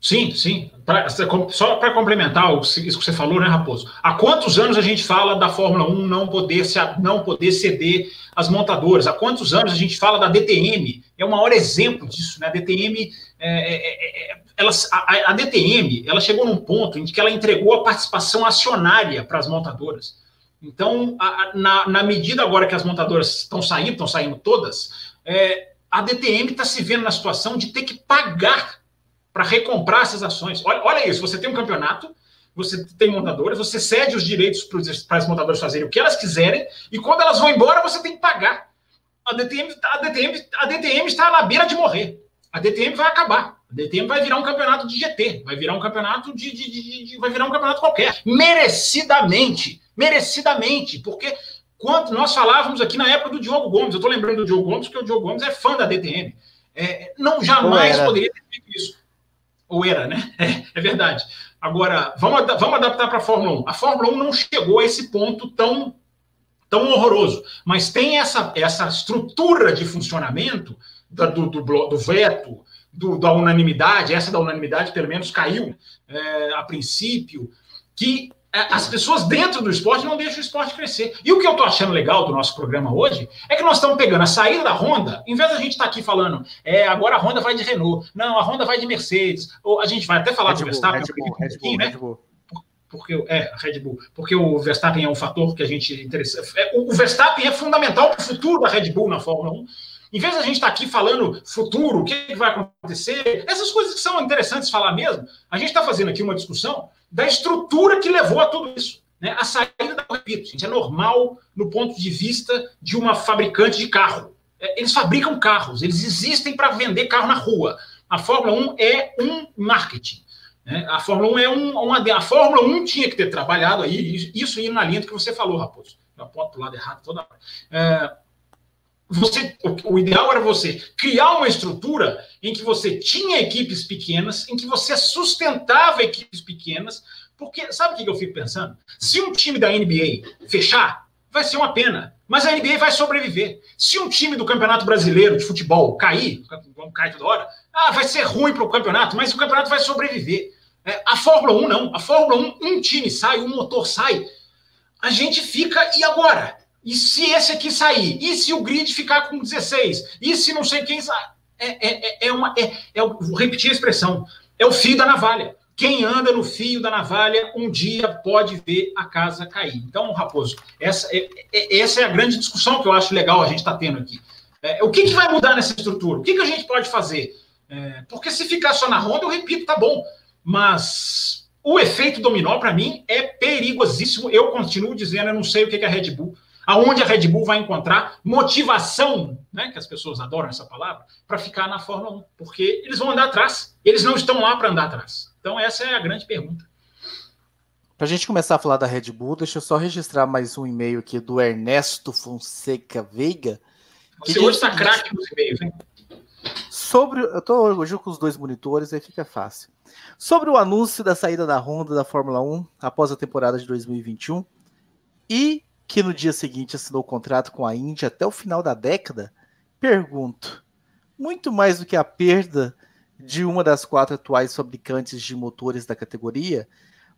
Sim, sim. Pra, só para complementar isso que você falou, né, Raposo? Há quantos anos a gente fala da Fórmula 1 não poder, se, não poder ceder as montadoras? Há quantos anos a gente fala da DTM? É o maior exemplo disso, né? A DTM, é, é, é, ela, a, a, DTM, ela chegou num ponto em que ela entregou a participação acionária para as montadoras. Então, a, na, na, medida agora que as montadoras estão saindo, estão saindo todas, é, a DTM está se vendo na situação de ter que pagar para recomprar essas ações. Olha, olha isso, você tem um campeonato, você tem montadoras, você cede os direitos para as montadoras fazerem o que elas quiserem, e quando elas vão embora, você tem que pagar. A DTM, a DTM, a DTM está na beira de morrer. A DTM vai acabar. A DTM vai virar um campeonato de GT, vai virar um campeonato de, de, de, de vai virar um campeonato qualquer. Merecidamente. Merecidamente. Porque quando nós falávamos aqui na época do Diogo Gomes, eu estou lembrando do Diogo Gomes, porque o Diogo Gomes é fã da DTM. É, não jamais poderia ter feito isso. Ou era, né? É, é verdade. Agora, vamos, vamos adaptar para a Fórmula 1. A Fórmula 1 não chegou a esse ponto tão, tão horroroso, mas tem essa, essa estrutura de funcionamento da, do, do, do, veto, do, da unanimidade, essa da unanimidade pelo menos caiu é, a princípio, que as pessoas dentro do esporte não deixam o esporte crescer. E o que eu estou achando legal do nosso programa hoje é que nós estamos pegando a saída da Honda, em vez da gente estar tá aqui falando, é, agora a Honda vai de Renault, não, a Honda vai de Mercedes, ou a gente vai até falar Red do Bull, Verstappen, Red Bull, Red Bull, né? Red Bull. Porque é Red Bull, porque o Verstappen é um fator que a gente interessa. É, o Verstappen é fundamental para o futuro da Red Bull na Fórmula 1. Em vez da gente estar tá aqui falando futuro, o que vai acontecer, essas coisas que são interessantes falar mesmo, a gente está fazendo aqui uma discussão da estrutura que levou a tudo isso. Né? A saída, repito, gente, é normal no ponto de vista de uma fabricante de carro. É, eles fabricam carros, eles existem para vender carro na rua. A Fórmula 1 é um marketing. Né? A Fórmula 1 é um, uma. A Fórmula 1 tinha que ter trabalhado aí, isso ia na linha do que você falou, Raposo. Eu aponto para o lado errado toda hora. É, você, o ideal era você criar uma estrutura em que você tinha equipes pequenas, em que você sustentava equipes pequenas, porque sabe o que eu fico pensando? Se um time da NBA fechar, vai ser uma pena. Mas a NBA vai sobreviver. Se um time do Campeonato Brasileiro de futebol cair, vamos cair toda hora, ah, vai ser ruim para o campeonato, mas o campeonato vai sobreviver. É, a Fórmula 1 não. A Fórmula 1, um time sai, um motor sai. A gente fica, e agora? E se esse aqui sair? E se o grid ficar com 16? E se não sei quem sair? É, é, é, uma. É, é, vou repetir a expressão: é o fio da navalha. Quem anda no fio da navalha um dia pode ver a casa cair. Então, Raposo, essa é, é essa é a grande discussão que eu acho legal a gente estar tá tendo aqui. É, o que, que, vai mudar nessa estrutura? O que, que a gente pode fazer? É, porque se ficar só na Honda, eu repito, tá bom. Mas o efeito dominó, para mim, é perigosíssimo. Eu continuo dizendo, eu não sei o que, que é a Red Bull aonde a Red Bull vai encontrar motivação, né, que as pessoas adoram essa palavra, para ficar na Fórmula 1, porque eles vão andar atrás, eles não estão lá para andar atrás. Então essa é a grande pergunta. Para a gente começar a falar da Red Bull, deixa eu só registrar mais um e-mail aqui do Ernesto Fonseca Veiga. Você hoje está craque nos e-mails, hein? Sobre, eu estou hoje com os dois monitores, aí fica fácil. Sobre o anúncio da saída da Honda da Fórmula 1 após a temporada de 2021 e que no dia seguinte assinou contrato com a Índia até o final da década, pergunto: muito mais do que a perda de uma das quatro atuais fabricantes de motores da categoria,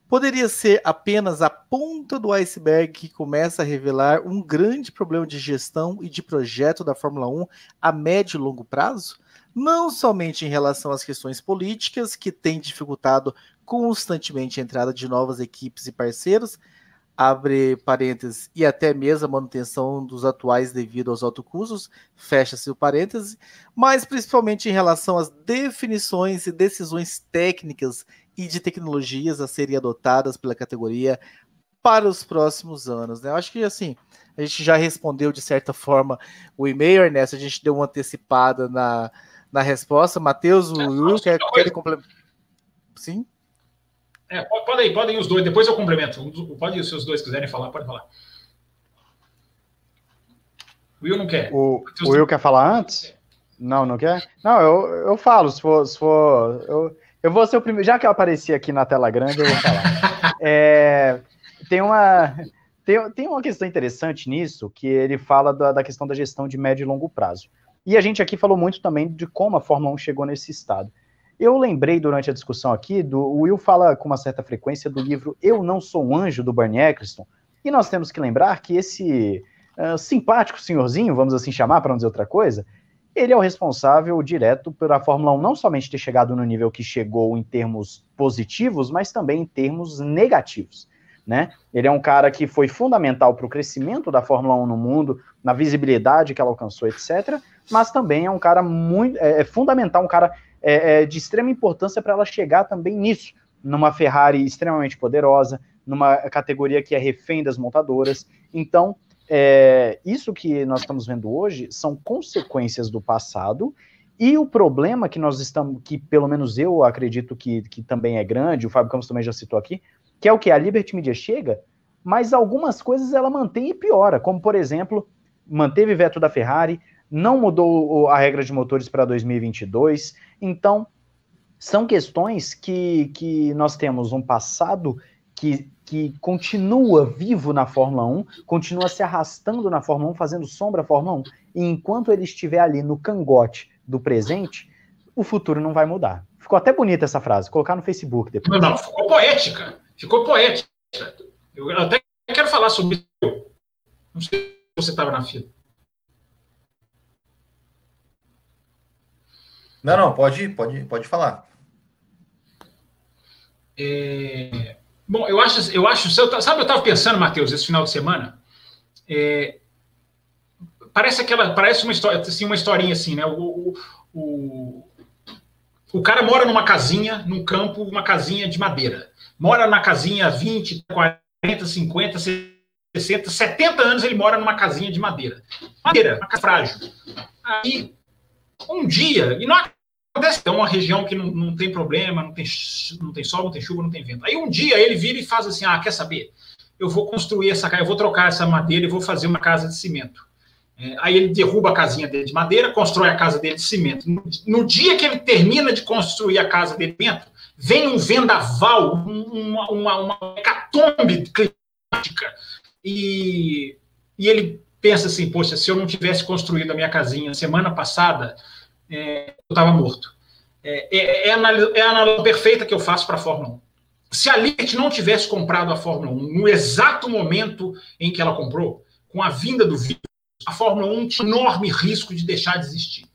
poderia ser apenas a ponta do iceberg que começa a revelar um grande problema de gestão e de projeto da Fórmula 1 a médio e longo prazo? Não somente em relação às questões políticas, que têm dificultado constantemente a entrada de novas equipes e parceiros, abre parênteses, e até mesmo a manutenção dos atuais devido aos altos custos, fecha-se o parêntese, mas principalmente em relação às definições e decisões técnicas e de tecnologias a serem adotadas pela categoria para os próximos anos. Né? Eu acho que assim, a gente já respondeu de certa forma o e-mail, Ernesto, a gente deu uma antecipada na, na resposta. Matheus, o Will, quer, quer complementar? Sim? É, podem, podem os dois, depois eu complemento. Pode ir, se os dois quiserem falar, pode falar. O Will não quer. O, o Will quer falar antes? Não, não quer? Não, eu, eu falo, se for. Se for eu, eu vou ser o primeiro. Já que eu apareci aqui na tela grande, eu vou falar. é, tem uma. Tem, tem uma questão interessante nisso, que ele fala da, da questão da gestão de médio e longo prazo. E a gente aqui falou muito também de como a Fórmula 1 chegou nesse estado. Eu lembrei durante a discussão aqui, do o Will fala com uma certa frequência do livro Eu Não Sou um Anjo, do Bernie Eccleston, e nós temos que lembrar que esse uh, simpático senhorzinho, vamos assim chamar, para não dizer outra coisa, ele é o responsável direto pela Fórmula 1 não somente ter chegado no nível que chegou em termos positivos, mas também em termos negativos. Né? Ele é um cara que foi fundamental para o crescimento da Fórmula 1 no mundo, na visibilidade que ela alcançou, etc. Mas também é um cara muito é, é fundamental, um cara é, é de extrema importância para ela chegar também nisso, numa Ferrari extremamente poderosa, numa categoria que é refém das montadoras. Então, é, isso que nós estamos vendo hoje são consequências do passado e o problema que nós estamos, que pelo menos eu acredito que, que também é grande, o Fábio Campos também já citou aqui, que é o que a Liberty Media chega, mas algumas coisas ela mantém e piora, como por exemplo, manteve veto da Ferrari, não mudou a regra de motores para 2022. Então, são questões que, que nós temos um passado que, que continua vivo na Fórmula 1, continua se arrastando na Fórmula 1, fazendo sombra à Fórmula 1. E enquanto ele estiver ali no cangote do presente, o futuro não vai mudar. Ficou até bonita essa frase, colocar no Facebook depois. Não, não, ficou poética. Ficou poética. Eu até quero falar sobre isso. Não sei se você estava na fila. Não, não, pode, pode, pode falar. É, bom, eu acho, eu acho, sabe, eu estava pensando, Matheus, esse final de semana, é, parece aquela, parece uma história, assim, uma historinha assim, né? O, o, o, cara mora numa casinha, num campo, uma casinha de madeira. Mora na casinha 20, 40, 50, 60, 70 anos ele mora numa casinha de madeira. Madeira, uma casa frágil. Aí um dia, e não acontece, é uma região que não, não tem problema, não tem, não tem sol, não tem chuva, não tem vento. Aí um dia ele vira e faz assim: ah, quer saber? Eu vou construir essa casa, eu vou trocar essa madeira e vou fazer uma casa de cimento. É, aí ele derruba a casinha dele de madeira, constrói a casa dele de cimento. No, no dia que ele termina de construir a casa dele de cimento, vem um vendaval, uma, uma, uma hecatombe climática. E e ele pensa assim, poxa, se eu não tivesse construído a minha casinha semana passada, é, eu estava morto. É, é, é, a analogia perfeita que eu faço para a Fórmula 1. Se a Liberty não tivesse comprado a Fórmula 1 no exato momento em que ela comprou, com a vinda do vírus, a Fórmula 1 tinha enorme risco de deixar de existir.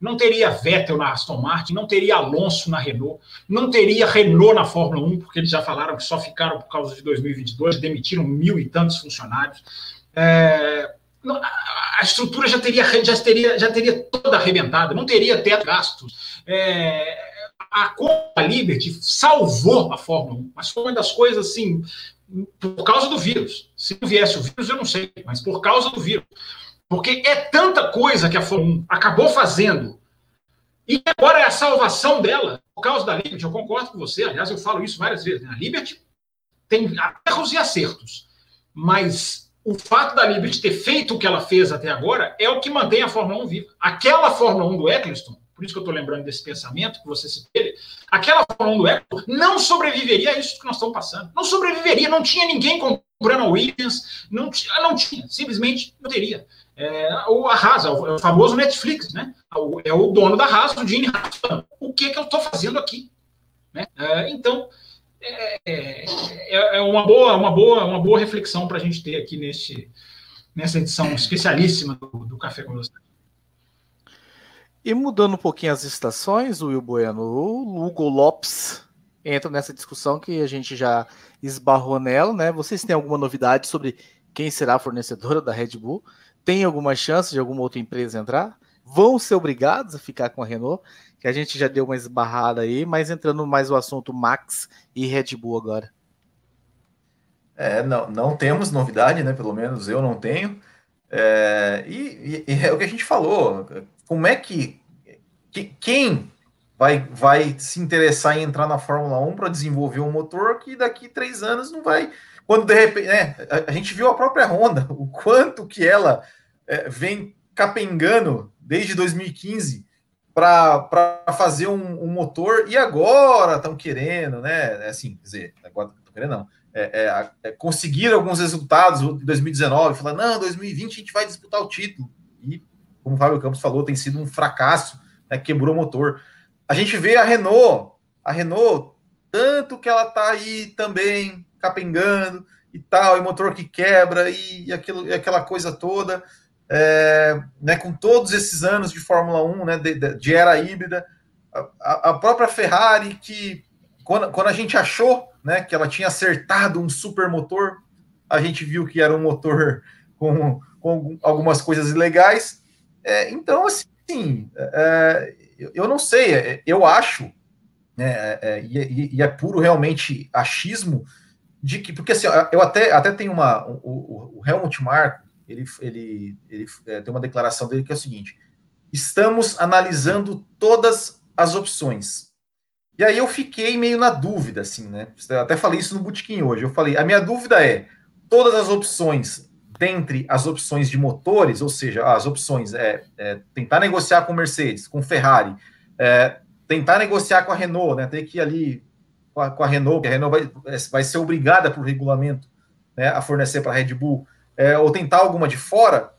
Não teria Vettel na Aston Martin, não teria Alonso na Renault, não teria Renault na Fórmula 1, porque eles já falaram que só ficaram por causa de 2022, demitiram mil e tantos funcionários. É, a estrutura já teria, já teria, já teria toda arrebentada, não teria teto gastos. É, a Copa Liberty salvou a Fórmula 1, mas foi uma das coisas assim, por causa do vírus. Se não viesse o vírus, eu não sei, mas por causa do vírus. Porque é tanta coisa que a Fórmula 1 acabou fazendo, e agora é a salvação dela, por causa da Liberty. Eu concordo com você, aliás, eu falo isso várias vezes. Né? A Liberty tem erros e acertos, mas o fato da Liberty ter feito o que ela fez até agora é o que mantém a Fórmula 1 viva. Aquela Fórmula 1 do Eccleston, por isso que eu estou lembrando desse pensamento que você citou, aquela Fórmula 1 do Eccleston não sobreviveria a isso que nós estamos passando. Não sobreviveria, não tinha ninguém comprando a Williams, não, não tinha, simplesmente não teria. É, o Haas, é o, famoso Netflix, né? É o dono da Haas, o Gene Haas, o que, que eu estou fazendo aqui? Né? É, então, é, é, é, uma boa, uma boa, uma boa reflexão para a gente ter aqui neste, nessa edição especialíssima do, do Café com Velocidade. E mudando um pouquinho as estações, o Will Bueno, o Hugo Lopes entra nessa discussão que a gente já esbarrou nela, né? Vocês têm alguma novidade sobre quem será a fornecedora da Red Bull? Tem alguma chance de alguma outra empresa entrar? Vão ser obrigados a ficar com a Renault? Que a gente já deu uma esbarrada aí, mas entrando mais o assunto Max e Red Bull agora. É, não, não temos novidade, né? Pelo menos eu não tenho. É, e, e, é o que a gente falou. Como é que, que quem vai, vai se interessar em entrar na Fórmula 1 para desenvolver um motor que daqui três anos não vai. Quando de repente, né, a, a gente viu a própria Honda, o quanto que ela é, vem capengando desde 2015 para fazer um, um, motor e agora estão querendo, né? É assim, quer dizer, agora estão querendo não. É, é, é, conseguir alguns resultados em 2019, falar, não, 2020 a gente vai disputar o título. E, como o Fábio Campos falou, tem sido um fracasso, né, quebrou o motor. A gente vê a Renault, a Renault, tanto que ela tá aí também capengando e tal, e motor que quebra e, e aquilo, e aquela coisa toda é, né, com todos esses anos de Fórmula 1, né, de, de era híbrida, a, a, própria Ferrari, que quando, quando a gente achou né, que ela tinha acertado um super motor, a gente viu que era um motor com, com algumas coisas ilegais. É, então, assim, é, eu não sei, é, eu acho, né, é, é, e, e, é puro realmente achismo, de que, porque assim, eu até, até tenho uma, o, o Helmut Marko, ele, ele, ele é, tem uma declaração dele que é o seguinte: estamos analisando todas as opções. E aí eu fiquei meio na dúvida, assim, né? Eu até falei isso no Botequim hoje. Eu falei, a minha dúvida é, todas as opções dentre as opções de motores, ou seja, as opções é, é tentar negociar com Mercedes, com Ferrari, é, tentar negociar com a Renault, né? Ter que ir ali com a, com a Renault, que a Renault vai, vai ser obrigada por regulamento né, a fornecer para a Red Bull é, ou tentar alguma de fora,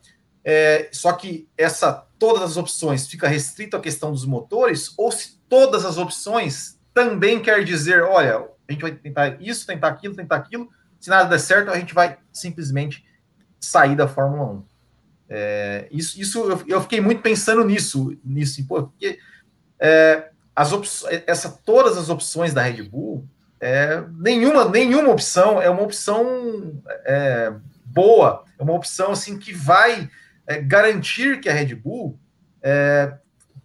é, só que essa todas as opções fica restrito à questão dos motores, ou se todas as opções também quer dizer, olha, a gente vai tentar isso, tentar aquilo, tentar aquilo, se nada der certo, a gente vai simplesmente sair da Fórmula 1. É, isso, isso eu, eu, fiquei muito pensando nisso, nisso, porque é, as essa, todas as opções da Red Bull, é, nenhuma, nenhuma opção é uma opção é, boa, é uma opção assim que vai é, garantir que a Red Bull é,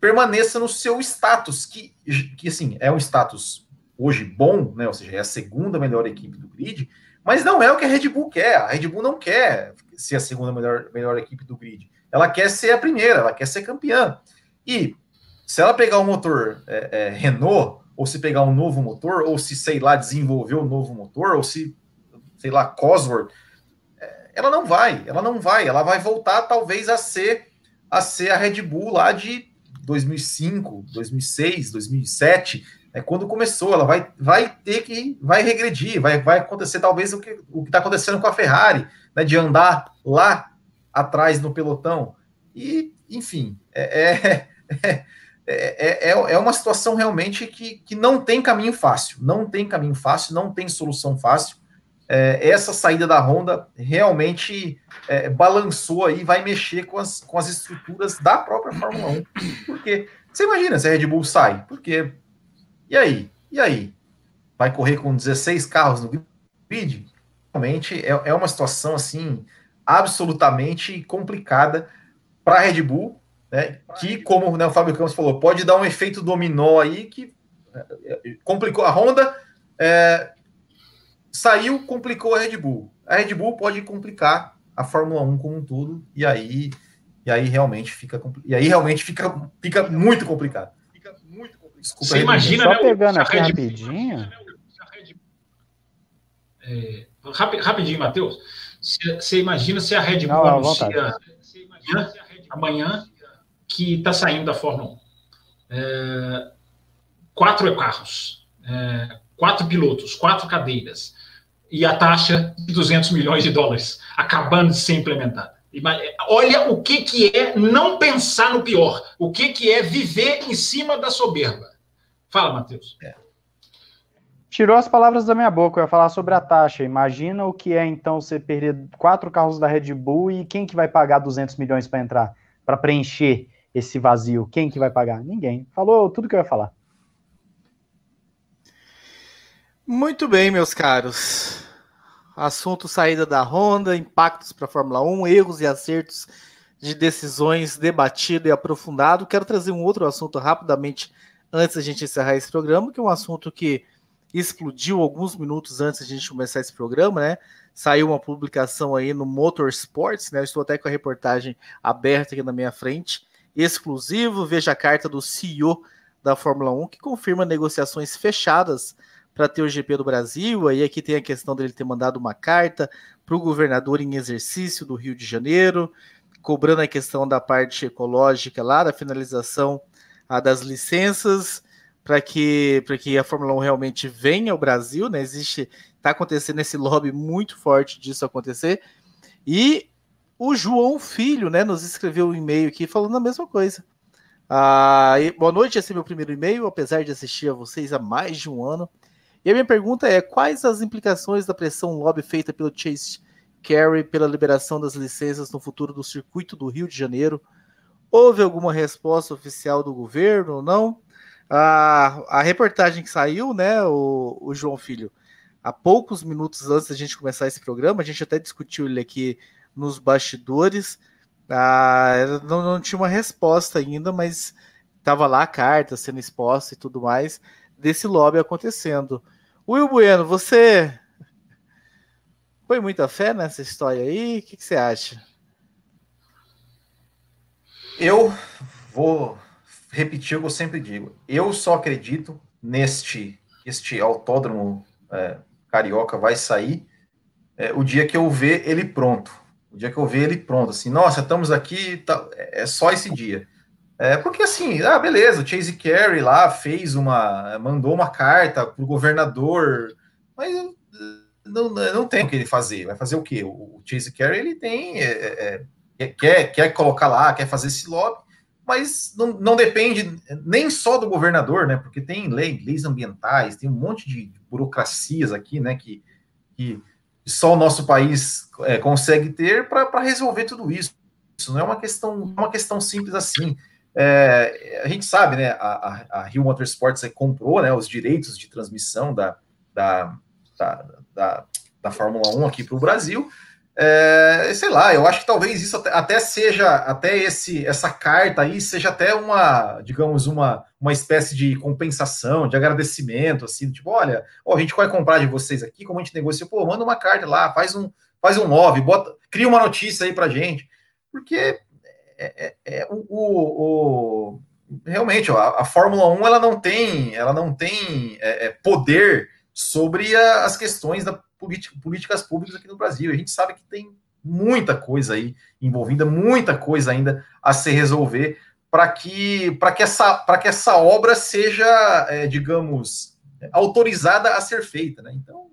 permaneça no seu status, que, que assim, é um status hoje bom, né? Ou seja, é a segunda melhor equipe do grid, mas não é o que a Red Bull quer. A Red Bull não quer ser a segunda melhor, melhor equipe do grid. Ela quer ser a primeira, ela quer ser campeã. E se ela pegar um motor é, é, Renault, ou se pegar um novo motor, ou se, sei lá, desenvolver um novo motor, ou se, sei lá, Cosworth ela não vai, ela não vai, ela vai voltar talvez a ser a ser a Red Bull lá de 2005, 2006, 2007, é quando começou, ela vai, vai ter que vai regredir, vai, vai acontecer talvez o que o está acontecendo com a Ferrari, né, de andar lá atrás no pelotão. E, enfim, é, é, é, é, uma situação realmente que, que não tem caminho fácil. Não tem caminho fácil, não tem solução fácil. Essa saída da Honda realmente balançou aí, vai mexer com as, com as estruturas da própria Fórmula 1. Porque você imagina se a Red Bull sai? Porque. E aí? E aí? Vai correr com 16 carros no grid? Realmente é, é uma situação assim absolutamente complicada para a Red Bull, né, que, como né, o Fábio Campos falou, pode dar um efeito dominó aí que é, é, complicou a Honda, é, saiu, complicou a Red Bull. A Red Bull pode complicar a Fórmula 1 como um todo, e aí, e aí realmente fica e aí realmente fica, fica muito complicado. Fica muito complicado. Desculpa, Você imagina, Só né, pegando aqui rapidinho. É, rapidinho, Matheus. Você imagina se a Red Bull Não, anuncia amanhã, amanhã que está saindo da Fórmula 1. É, quatro carros, é, quatro pilotos, quatro cadeiras e a taxa de 200 milhões de dólares acabando de ser implementada. Olha o que, que é não pensar no pior, o que, que é viver em cima da soberba. Fala, Matheus. É. Tirou as palavras da minha boca, eu ia falar sobre a taxa. Imagina o que é então você perder quatro carros da Red Bull e quem que vai pagar 200 milhões para entrar, para preencher esse vazio? Quem que vai pagar? Ninguém. Falou tudo que eu ia falar. Muito bem, meus caros. Assunto saída da Honda, impactos para a Fórmula 1, erros e acertos de decisões debatido e aprofundado. Quero trazer um outro assunto rapidamente antes da gente encerrar esse programa, que é um assunto que explodiu alguns minutos antes de a gente começar esse programa, né? Saiu uma publicação aí no Motorsports, né? Eu estou até com a reportagem aberta aqui na minha frente, exclusivo. Veja a carta do CEO da Fórmula 1 que confirma negociações fechadas para ter o GP do Brasil. Aí aqui tem a questão dele ter mandado uma carta para o governador em exercício do Rio de Janeiro, cobrando a questão da parte ecológica lá, da finalização ah, das licenças para que, que a Fórmula 1 realmente venha ao Brasil, né? Existe, está acontecendo esse lobby muito forte disso acontecer. E o João Filho, né, nos escreveu um e-mail aqui falando a mesma coisa. Ah, boa noite, esse é meu primeiro e-mail, apesar de assistir a vocês há mais de um ano. E a minha pergunta é: quais as implicações da pressão lobby feita pelo Chase Carey pela liberação das licenças no futuro do circuito do Rio de Janeiro? Houve alguma resposta oficial do governo ou não? A, a reportagem que saiu, né, o, o João Filho, há poucos minutos antes da gente começar esse programa, a gente até discutiu ele aqui nos bastidores. Ah, não, não tinha uma resposta ainda, mas estava lá a carta sendo exposta e tudo mais desse lobby acontecendo. Will Bueno, você põe muita fé nessa história aí? O que, que você acha? Eu vou repetir o que eu sempre digo. Eu só acredito neste este autódromo é, carioca vai sair é, o dia que eu ver ele pronto. O dia que eu ver ele pronto, assim, nossa, estamos aqui, tá, é só esse dia. É, porque assim, ah, beleza, o Chase Carey lá fez uma, mandou uma carta para o governador, mas não, não tem o que ele fazer. Vai fazer o quê? O Chase Carey ele tem, é, é, é quer, quer colocar lá, quer fazer esse lobby, mas não, não, depende nem só do governador, né? Porque tem lei, leis ambientais, tem um monte de burocracias aqui, né? Que, que só o nosso país é, consegue ter para resolver tudo isso. Isso não é uma questão, uma questão simples assim. É, a gente sabe, né? A, a, a Rio Motorsports comprou né, os direitos de transmissão da, da, da, da, da Fórmula 1 aqui para o Brasil. É, sei lá, eu acho que talvez isso até, até, seja, até esse, essa carta aí seja até uma, digamos, uma, uma espécie de compensação, de agradecimento, assim, tipo, olha, ó, a gente vai comprar de vocês aqui, como a gente negocia, pô, manda uma carta lá, faz um, faz um love, bota, cria uma notícia aí pra gente, porque é, é, é o, o, o, realmente, ó, a, a, Fórmula 1, ela não tem, ela não tem é, é, poder sobre a, as questões da políticas públicas aqui no Brasil. A gente sabe que tem muita coisa aí envolvida, muita coisa ainda a se resolver para que, para que, essa, que essa obra seja, digamos, autorizada a ser feita. Né? Então,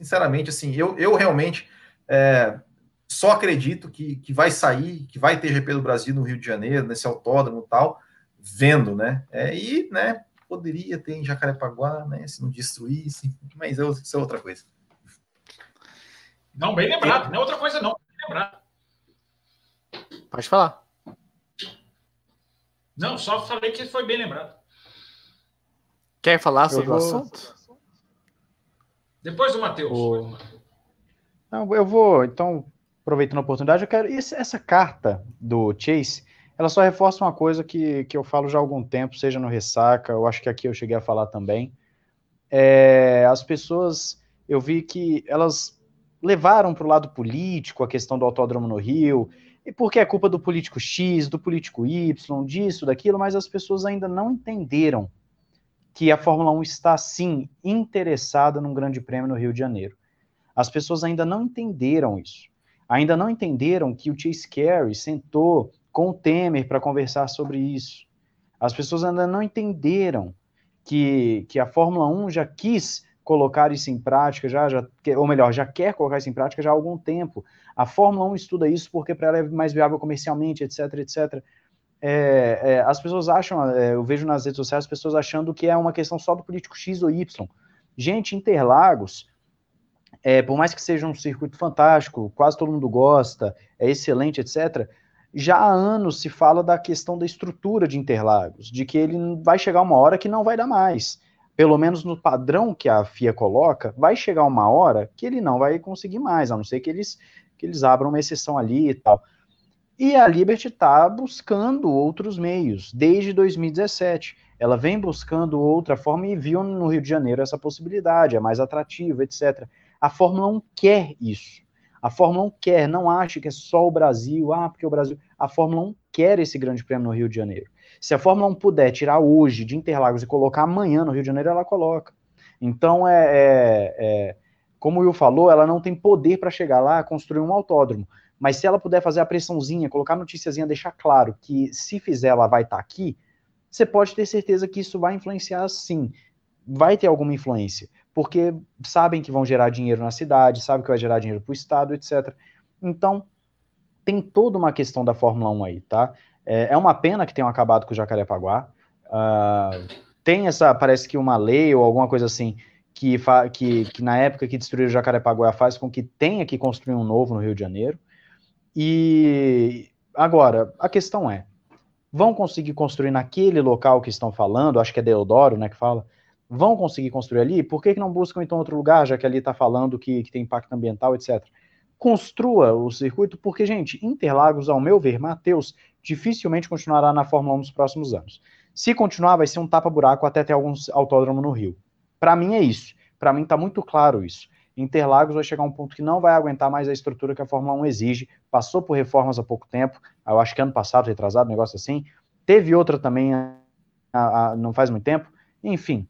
sinceramente, assim, eu, eu realmente, é, só acredito que, que vai sair, que vai ter GP do Brasil no Rio de Janeiro, nesse autódromo e tal, vendo, né? É, e, né, poderia ter em Jacarepaguá, né? Se não destruísse, mas isso é outra coisa. Não, bem lembrado, não é outra coisa, não. Bem lembrado. Pode falar. Não, só falei que foi bem lembrado. Quer falar sobre vou... o assunto? Depois do Matheus. O... Não, eu vou, então, aproveitando a oportunidade, eu quero. Essa carta do Chase, ela só reforça uma coisa que, que eu falo já há algum tempo, seja no Ressaca, eu acho que aqui eu cheguei a falar também. É, as pessoas, eu vi que elas levaram para o lado político a questão do autódromo no Rio, e porque é culpa do político X, do político Y, disso, daquilo, mas as pessoas ainda não entenderam que a Fórmula 1 está, sim, interessada num grande prêmio no Rio de Janeiro. As pessoas ainda não entenderam isso. Ainda não entenderam que o Chase Carey sentou com o Temer para conversar sobre isso. As pessoas ainda não entenderam que, que a Fórmula 1 já quis colocar isso em prática, já, já, ou melhor, já quer colocar isso em prática já há algum tempo. A Fórmula 1 estuda isso porque para ela é mais viável comercialmente, etc, etc. É, é, as pessoas acham, é, eu vejo nas redes sociais as pessoas achando que é uma questão só do político X ou Y. Gente, Interlagos, é, por mais que seja um circuito fantástico, quase todo mundo gosta, é excelente, etc., já há anos se fala da questão da estrutura de Interlagos, de que ele vai chegar uma hora que não vai dar mais. Pelo menos no padrão que a FIA coloca, vai chegar uma hora que ele não vai conseguir mais, a não ser que eles, que eles abram uma exceção ali e tal. E a Liberty está buscando outros meios desde 2017. Ela vem buscando outra forma e viu no Rio de Janeiro essa possibilidade, é mais atrativo, etc. A Fórmula 1 quer isso. A Fórmula 1 quer, não acha que é só o Brasil, ah, porque o Brasil. A Fórmula 1 quer esse grande prêmio no Rio de Janeiro. Se a Fórmula 1 puder tirar hoje de Interlagos e colocar amanhã no Rio de Janeiro, ela coloca. Então, é, é, é como o Will falou, ela não tem poder para chegar lá construir um autódromo. Mas se ela puder fazer a pressãozinha, colocar a noticiazinha, deixar claro que se fizer ela vai estar tá aqui, você pode ter certeza que isso vai influenciar sim. Vai ter alguma influência. Porque sabem que vão gerar dinheiro na cidade, sabem que vai gerar dinheiro para o Estado, etc. Então, tem toda uma questão da Fórmula 1 aí, tá? É, é uma pena que tenham acabado com o Jacarepaguá. Uh, tem essa, parece que uma lei ou alguma coisa assim, que, que, que na época que destruíram o Jacarepaguá faz com que tenha que construir um novo no Rio de Janeiro. E agora, a questão é, vão conseguir construir naquele local que estão falando, acho que é Deodoro, né, que fala, vão conseguir construir ali, por que, que não buscam então outro lugar, já que ali está falando que, que tem impacto ambiental, etc. Construa o circuito, porque, gente, Interlagos, ao meu ver, Matheus, dificilmente continuará na Fórmula 1 nos próximos anos. Se continuar, vai ser um tapa-buraco até ter alguns autódromos no Rio. Para mim é isso. Para mim está muito claro isso. Interlagos vai chegar a um ponto que não vai aguentar mais a estrutura que a Fórmula 1 exige. Passou por reformas há pouco tempo, eu acho que ano passado, retrasado, um negócio assim. Teve outra também a, a, não faz muito tempo. Enfim,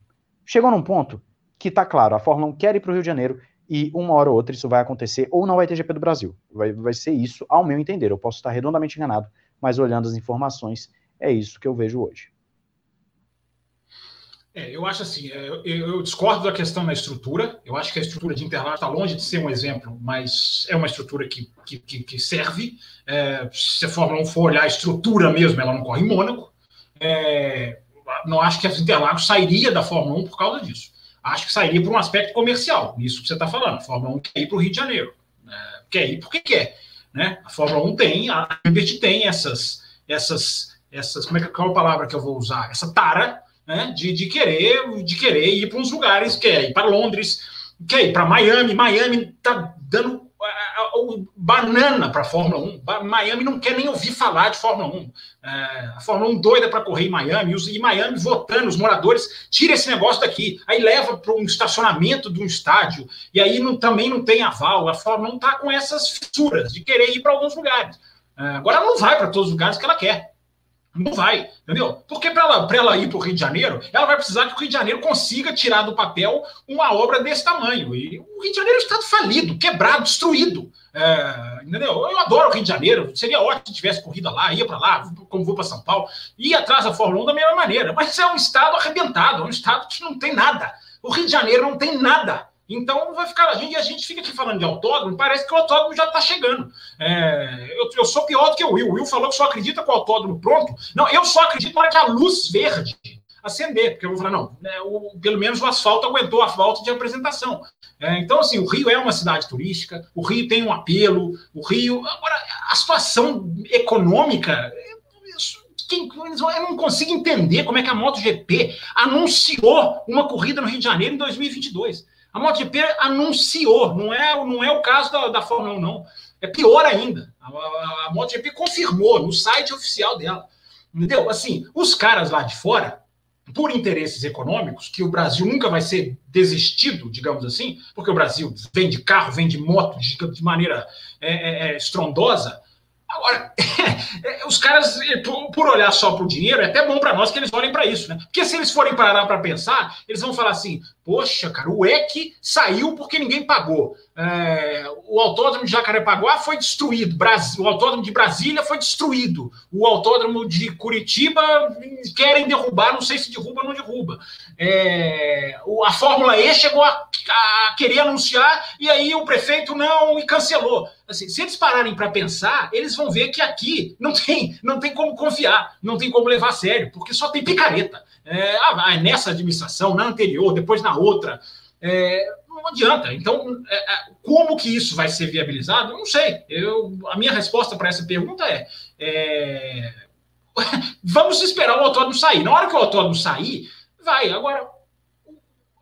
chegou num ponto que está claro, a Fórmula 1 quer ir para o Rio de Janeiro e uma hora ou outra isso vai acontecer, ou não vai ter GP do Brasil. Vai, vai ser isso, ao meu entender. Eu posso estar redondamente enganado, mas olhando as informações, é isso que eu vejo hoje. É, eu acho assim, é, eu, eu, discordo da questão da estrutura. Eu acho que a estrutura de Interlagos está longe de ser um exemplo, mas é uma estrutura que, que, que serve. É, se a Fórmula 1 for olhar a estrutura mesmo, ela não corre em Mônaco. É, não acho que a Interlagos sairia da Fórmula 1 por causa disso. Acho que sairia por um aspecto comercial, isso que você está falando. A Fórmula 1 quer ir para o Rio de Janeiro. Né? quer ir porque quer. Né? A Fórmula 1 tem, a Liberty tem essas, essas, essas, como é que é a palavra que eu vou usar? Essa tara né, de, de, querer, de querer ir para uns lugares, quer ir para Londres, quer ir para Miami. Miami está dando banana para a Fórmula 1. Miami não quer nem ouvir falar de Fórmula 1. É, a Fórmula 1 doida para correr em Miami, e Miami votando, os moradores, tira esse negócio daqui, aí leva para um estacionamento de um estádio, e aí não, também não tem aval. A Fórmula 1 está com essas fissuras de querer ir para alguns lugares. É, agora ela não vai para todos os lugares que ela quer. Não vai, entendeu? Porque para ela, ela ir para o Rio de Janeiro, ela vai precisar que o Rio de Janeiro consiga tirar do papel uma obra desse tamanho. E o Rio de Janeiro é um estado falido, quebrado, destruído. É, entendeu? Eu adoro o Rio de Janeiro, seria ótimo se tivesse corrida lá, ia para lá, como vou para São Paulo, ia atrás da Fórmula 1 da mesma maneira. Mas é um estado arrebentado, é um estado que não tem nada. O Rio de Janeiro não tem nada. Então vai ficar a gente, a gente fica aqui falando de autódromo, parece que o autódromo já está chegando. É, eu, eu, sou pior do que o Will. O Will falou que só acredita com o autódromo pronto. Não, eu só acredito na hora que a luz verde acender, porque eu vou falar, não, né, o, pelo menos o asfalto aguentou a falta de apresentação. É, então, assim, o Rio é uma cidade turística, o Rio tem um apelo, o Rio. Agora, a situação econômica. Quem, eu não consigo entender como é que a MotoGP anunciou uma corrida no Rio de Janeiro em 2022. A MotoGP anunciou, não é, não é o caso da, da Fórmula 1, não. É pior ainda. A, a, a MotoGP confirmou no site oficial dela. Entendeu? Assim, os caras lá de fora por interesses econômicos, que o Brasil nunca vai ser desistido, digamos assim, porque o Brasil vende carro, vende moto de, de maneira é, é, é estrondosa. Agora, os caras, por, por, olhar só para o dinheiro, é até bom para nós que eles olhem para isso, né? Porque se eles forem parar para pensar, eles vão falar assim: poxa, cara, o EC saiu porque ninguém pagou. É, o autódromo de Jacarepaguá foi destruído, o autódromo de Brasília foi destruído, o autódromo de Curitiba querem derrubar, não sei se derruba ou não derruba. É, a Fórmula E chegou a, a, querer anunciar e aí o prefeito não e cancelou. Assim, se eles pararem para pensar, eles vão ver que aqui não tem, não tem como confiar, não tem como levar a sério, porque só tem picareta. É, nessa administração, na anterior, depois na outra. É, não adianta. Então, é, é, como que isso vai ser viabilizado? Eu não sei. Eu, a minha resposta para essa pergunta é, é vamos esperar o autódromo sair. Na hora que o autódromo sair, vai. Agora,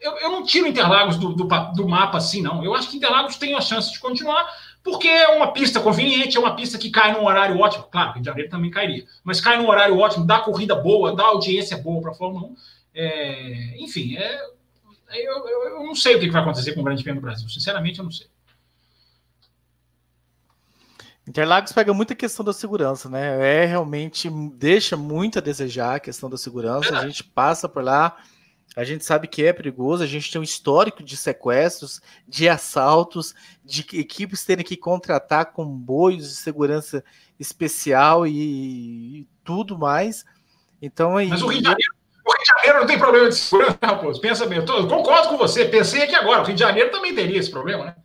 eu, eu não tiro Interlagos do, do, do, mapa assim, não. Eu acho que Interlagos tem a chance de continuar, porque é uma pista conveniente, é uma pista que cai num horário ótimo. Claro, Rio de Janeiro também cairia, mas cai num horário ótimo, dá corrida boa, dá audiência boa para a Fórmula 1. É, enfim, é, eu, eu, eu, não sei o que vai acontecer com o Grande Prêmio do Brasil. Sinceramente, eu não sei. Interlagos pega muita questão da segurança, né? É realmente deixa muito a desejar a questão da segurança. A gente passa por lá, a gente sabe que é perigoso. A gente tem um histórico de sequestros, de assaltos, de equipes terem que contratar comboios de segurança especial e, e tudo mais. Então, Mas o Rio de Janeiro Janeiro não tem problema de segurança, Raposo. Pensa bem, eu, concordo com você. Pensei aqui agora, o Rio de Janeiro também teria esse problema, né?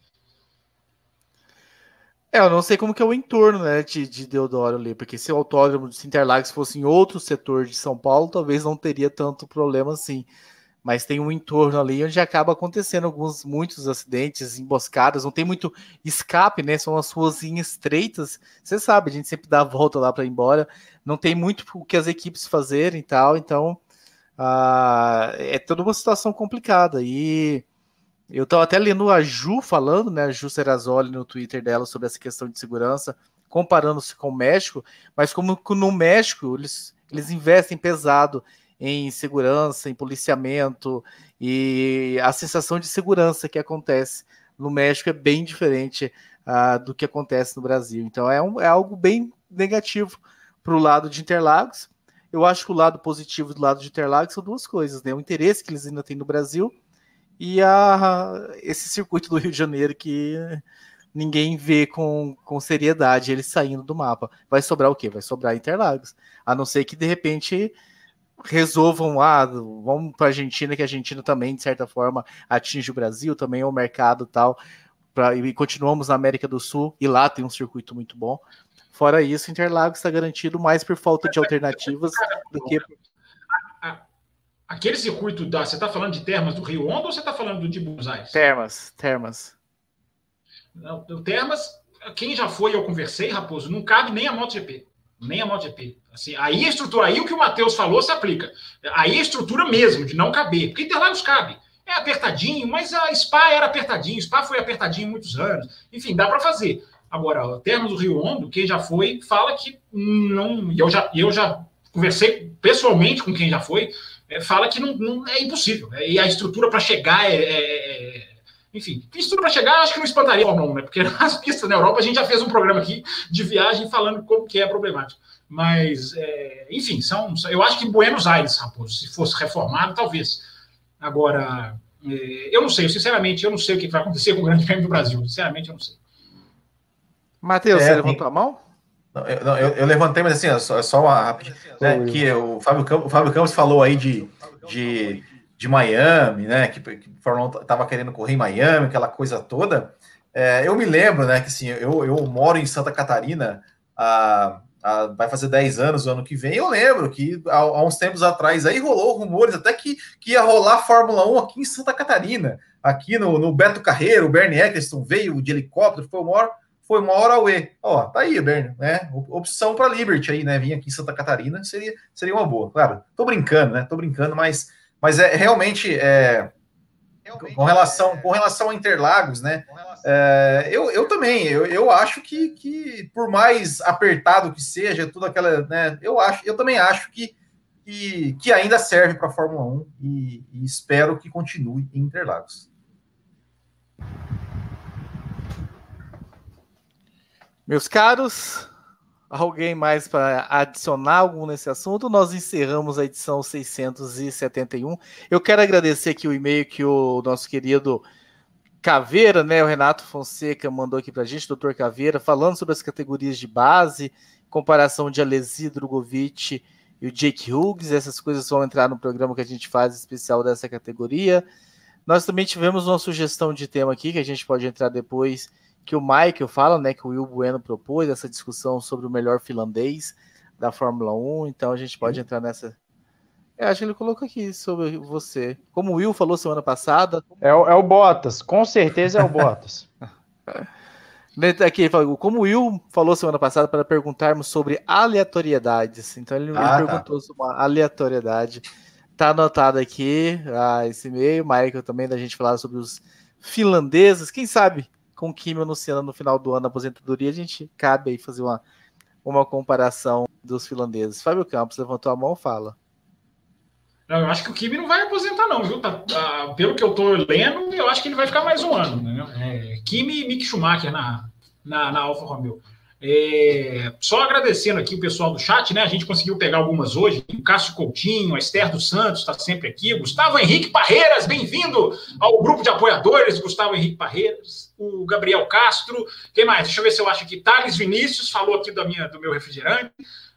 É, eu não sei como que é o entorno, né, de, de Deodoro ali, porque se o autódromo de Interlagos fosse em outro setor de São Paulo, talvez não teria tanto problema assim. Mas tem um entorno ali onde acaba acontecendo alguns, muitos acidentes, emboscadas, não tem muito escape, né? São as ruazinhas estreitas. Você sabe, a gente sempre dá a volta lá para ir embora. Não tem muito o que as equipes fazerem e tal, então ah, é toda uma situação complicada. E eu estava até lendo a Ju falando, né, a Ju Serazoli no Twitter dela sobre essa questão de segurança, comparando-se com o México, mas como no México eles, eles investem pesado em segurança, em policiamento, e a sensação de segurança que acontece no México é bem diferente uh, do que acontece no Brasil. Então é, um, é algo bem negativo para o lado de Interlagos, eu acho que o lado positivo do lado de Interlagos são duas coisas, né? O interesse que eles ainda têm no Brasil e a, esse circuito do Rio de Janeiro que ninguém vê com, com seriedade ele saindo do mapa. Vai sobrar o quê? Vai sobrar Interlagos. A não ser que de repente resolvam, ah, vamos para a Argentina, que a Argentina também, de certa forma, atinge o Brasil, também é um mercado tal, pra, e continuamos na América do Sul, e lá tem um circuito muito bom. Fora isso, Interlagos está garantido mais por falta de alternativas do que. Aquele circuito da. Você está falando de Termas do Rio Hondo ou você está falando do de Buenos Aires? Termas, Termas. Não, Termas, quem já foi, eu conversei, Raposo, não cabe nem a MotoGP. Nem a MotoGP. Assim, aí a estrutura, aí o que o Matheus falou se aplica. Aí a estrutura mesmo, de não caber. Porque Interlagos cabe. É apertadinho, mas a Spa era apertadinho, Spa foi apertadinho muitos anos. Enfim, dá para fazer. Agora, termos do Rio Hondo, quem já foi, fala que não. Eu já, eu já conversei pessoalmente com quem já foi, é, fala que não, não, é impossível. Né? E a estrutura para chegar é, é, é enfim, estrutura para chegar, acho que não espantaria a Fórmula 1, né? Porque nas pistas na Europa a gente já fez um programa aqui de viagem falando como que é problemático. Mas, é, enfim, são, eu acho que Buenos Aires, Raposo, se fosse reformado, talvez. Agora, é, eu não sei, sinceramente, eu não sei o que vai acontecer com o Grande Prêmio do Brasil. Sinceramente, eu não sei. Matheus, é, você levantou a mão? Não, eu, não, eu, eu, levantei, mas assim, é só, é só uma rápida. Né, que o Fábio, Campos, o Fábio Campos falou aí de, de, de Miami, né? Que, que a Fórmula 1 estava querendo correr em Miami, aquela coisa toda. É, eu me lembro, né, que assim, eu, eu moro em Santa Catarina, a, a, vai fazer 10 anos o ano que vem. Eu lembro que há, há, uns tempos atrás aí rolou rumores até que, que ia rolar Fórmula 1 aqui em Santa Catarina, aqui no, no Beto Carreiro, o Bernie Eccleston veio de helicóptero, foi o maior foi uma hora UE. Ó, tá aí, Bernie, né? Opção para Liberty aí, né? Vir aqui em Santa Catarina seria, seria uma boa. Claro, tô brincando, né? Tô brincando, mas, mas é realmente é, com relação com relação a Interlagos, né? É, eu, eu também, eu, eu acho que, que por mais apertado que seja, tudo aquela, né? Eu acho, eu também acho que que, que ainda serve para a Fórmula 1 e, e espero que continue em Interlagos. Meus caros, alguém mais para adicionar algo nesse assunto? Nós encerramos a edição 671. Eu quero agradecer aqui o e-mail que o nosso querido Caveira, né, o Renato Fonseca mandou aqui para a gente, doutor Caveira, falando sobre as categorias de base, comparação de Alesi Drogovic e o Jake Hughes, essas coisas vão entrar no programa que a gente faz especial dessa categoria. Nós também tivemos uma sugestão de tema aqui que a gente pode entrar depois que o Michael fala, né, que o Will Bueno propôs essa discussão sobre o melhor finlandês da Fórmula 1, então a gente pode entrar nessa. Eu acho que ele colocou aqui sobre você. Como o Will falou semana passada. É o, é o Bottas, com certeza é o Bottas. Aqui, como o Will falou semana passada para perguntarmos sobre aleatoriedades. Então ele, ah, ele tá. perguntou sobre uma aleatoriedade. Tá anotado aqui ah, esse e-mail, Michael também, da gente falar sobre os finlandeses. Quem sabe com o Kimi anunciando no final do ano aposentadoria, a gente cabe aí fazer uma, uma comparação dos finlandeses. Fábio Campos levantou a mão fala. Não, eu acho que o Kimi não vai aposentar, não, viu? Tá, tá, pelo que eu tô lendo, eu acho que ele vai ficar mais um ano. Né? É, Kimi e Mick Schumacher na, na, na Alfa Romeo. É, só agradecendo aqui o pessoal do chat, né? A gente conseguiu pegar algumas hoje. O Cássio Coutinho, a Esther dos Santos está sempre aqui. Gustavo Henrique Parreiras, bem-vindo ao grupo de apoiadores. Gustavo Henrique Parreiras, o Gabriel Castro. Quem mais? Deixa eu ver se eu acho aqui. Thales Vinícius falou aqui da minha, do meu refrigerante.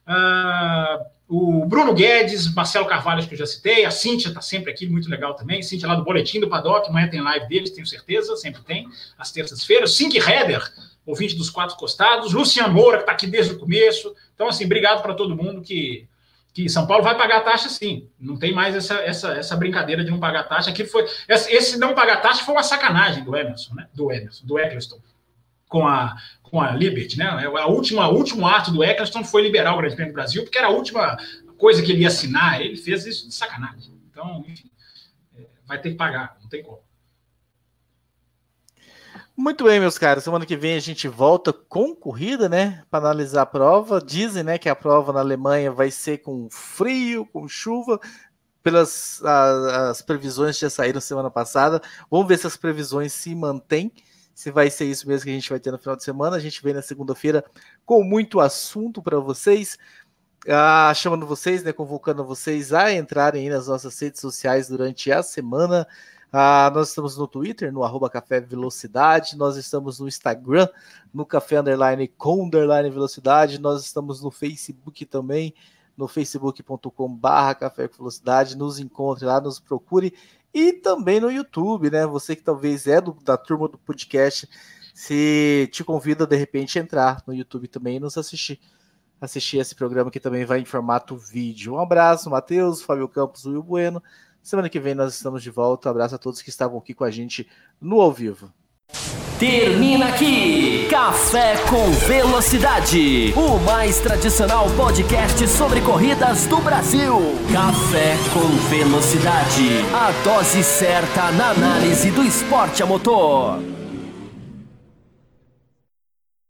Uh, o Bruno Guedes, Marcelo Carvalho, que eu já citei. A Cíntia está sempre aqui, muito legal também. Cíntia lá do Boletim do Paddock. Amanhã tem live deles, tenho certeza. Sempre tem, às terças-feiras. Sink Header ouvinte dos quatro costados, Luciano Moura, que está aqui desde o começo. Então, assim, obrigado para todo mundo que, que São Paulo vai pagar taxa sim. Não tem mais essa, essa, essa brincadeira de não pagar taxa. Aqui foi, esse não pagar taxa foi uma sacanagem do Emerson, né? Do Emerson, do Eccleston, com a, com a Liberty, né? A última, o último ato do Eccleston foi liberar o Grande Prêmio do Brasil, porque era a última coisa que ele ia assinar. Ele fez isso de sacanagem. Então, enfim, é, vai ter que pagar, não tem como. Muito bem, meus caros. Semana que vem a gente volta com corrida, né? Para analisar a prova. Dizem, né, que a prova na Alemanha vai ser com frio, com chuva. Pelas as previsões que já saíram semana passada. Vamos ver se as previsões se mantêm. Se vai ser isso mesmo que a gente vai ter no final de semana. A gente vem na segunda-feira com muito assunto para vocês. Ah, chamando vocês, né, convocando vocês a entrarem nas nossas redes sociais durante a semana. Ah, nós estamos no Twitter, no arroba Café Velocidade, nós estamos no Instagram, no Café Underline com Underline Velocidade, nós estamos no Facebook também, no facebook.com barra Café Velocidade, nos encontre lá, nos procure, e também no YouTube, né? Você que talvez é do, da turma do podcast, se te convida de repente a entrar no YouTube também e nos assistir. Assistir esse programa que também vai em formato vídeo. Um abraço, Matheus, Fábio Campos, Will Bueno. Semana que vem nós estamos de volta. Um abraço a todos que estavam aqui com a gente no ao vivo. Termina aqui Café com Velocidade, o mais tradicional podcast sobre corridas do Brasil. Café com Velocidade, a dose certa na análise do esporte a motor.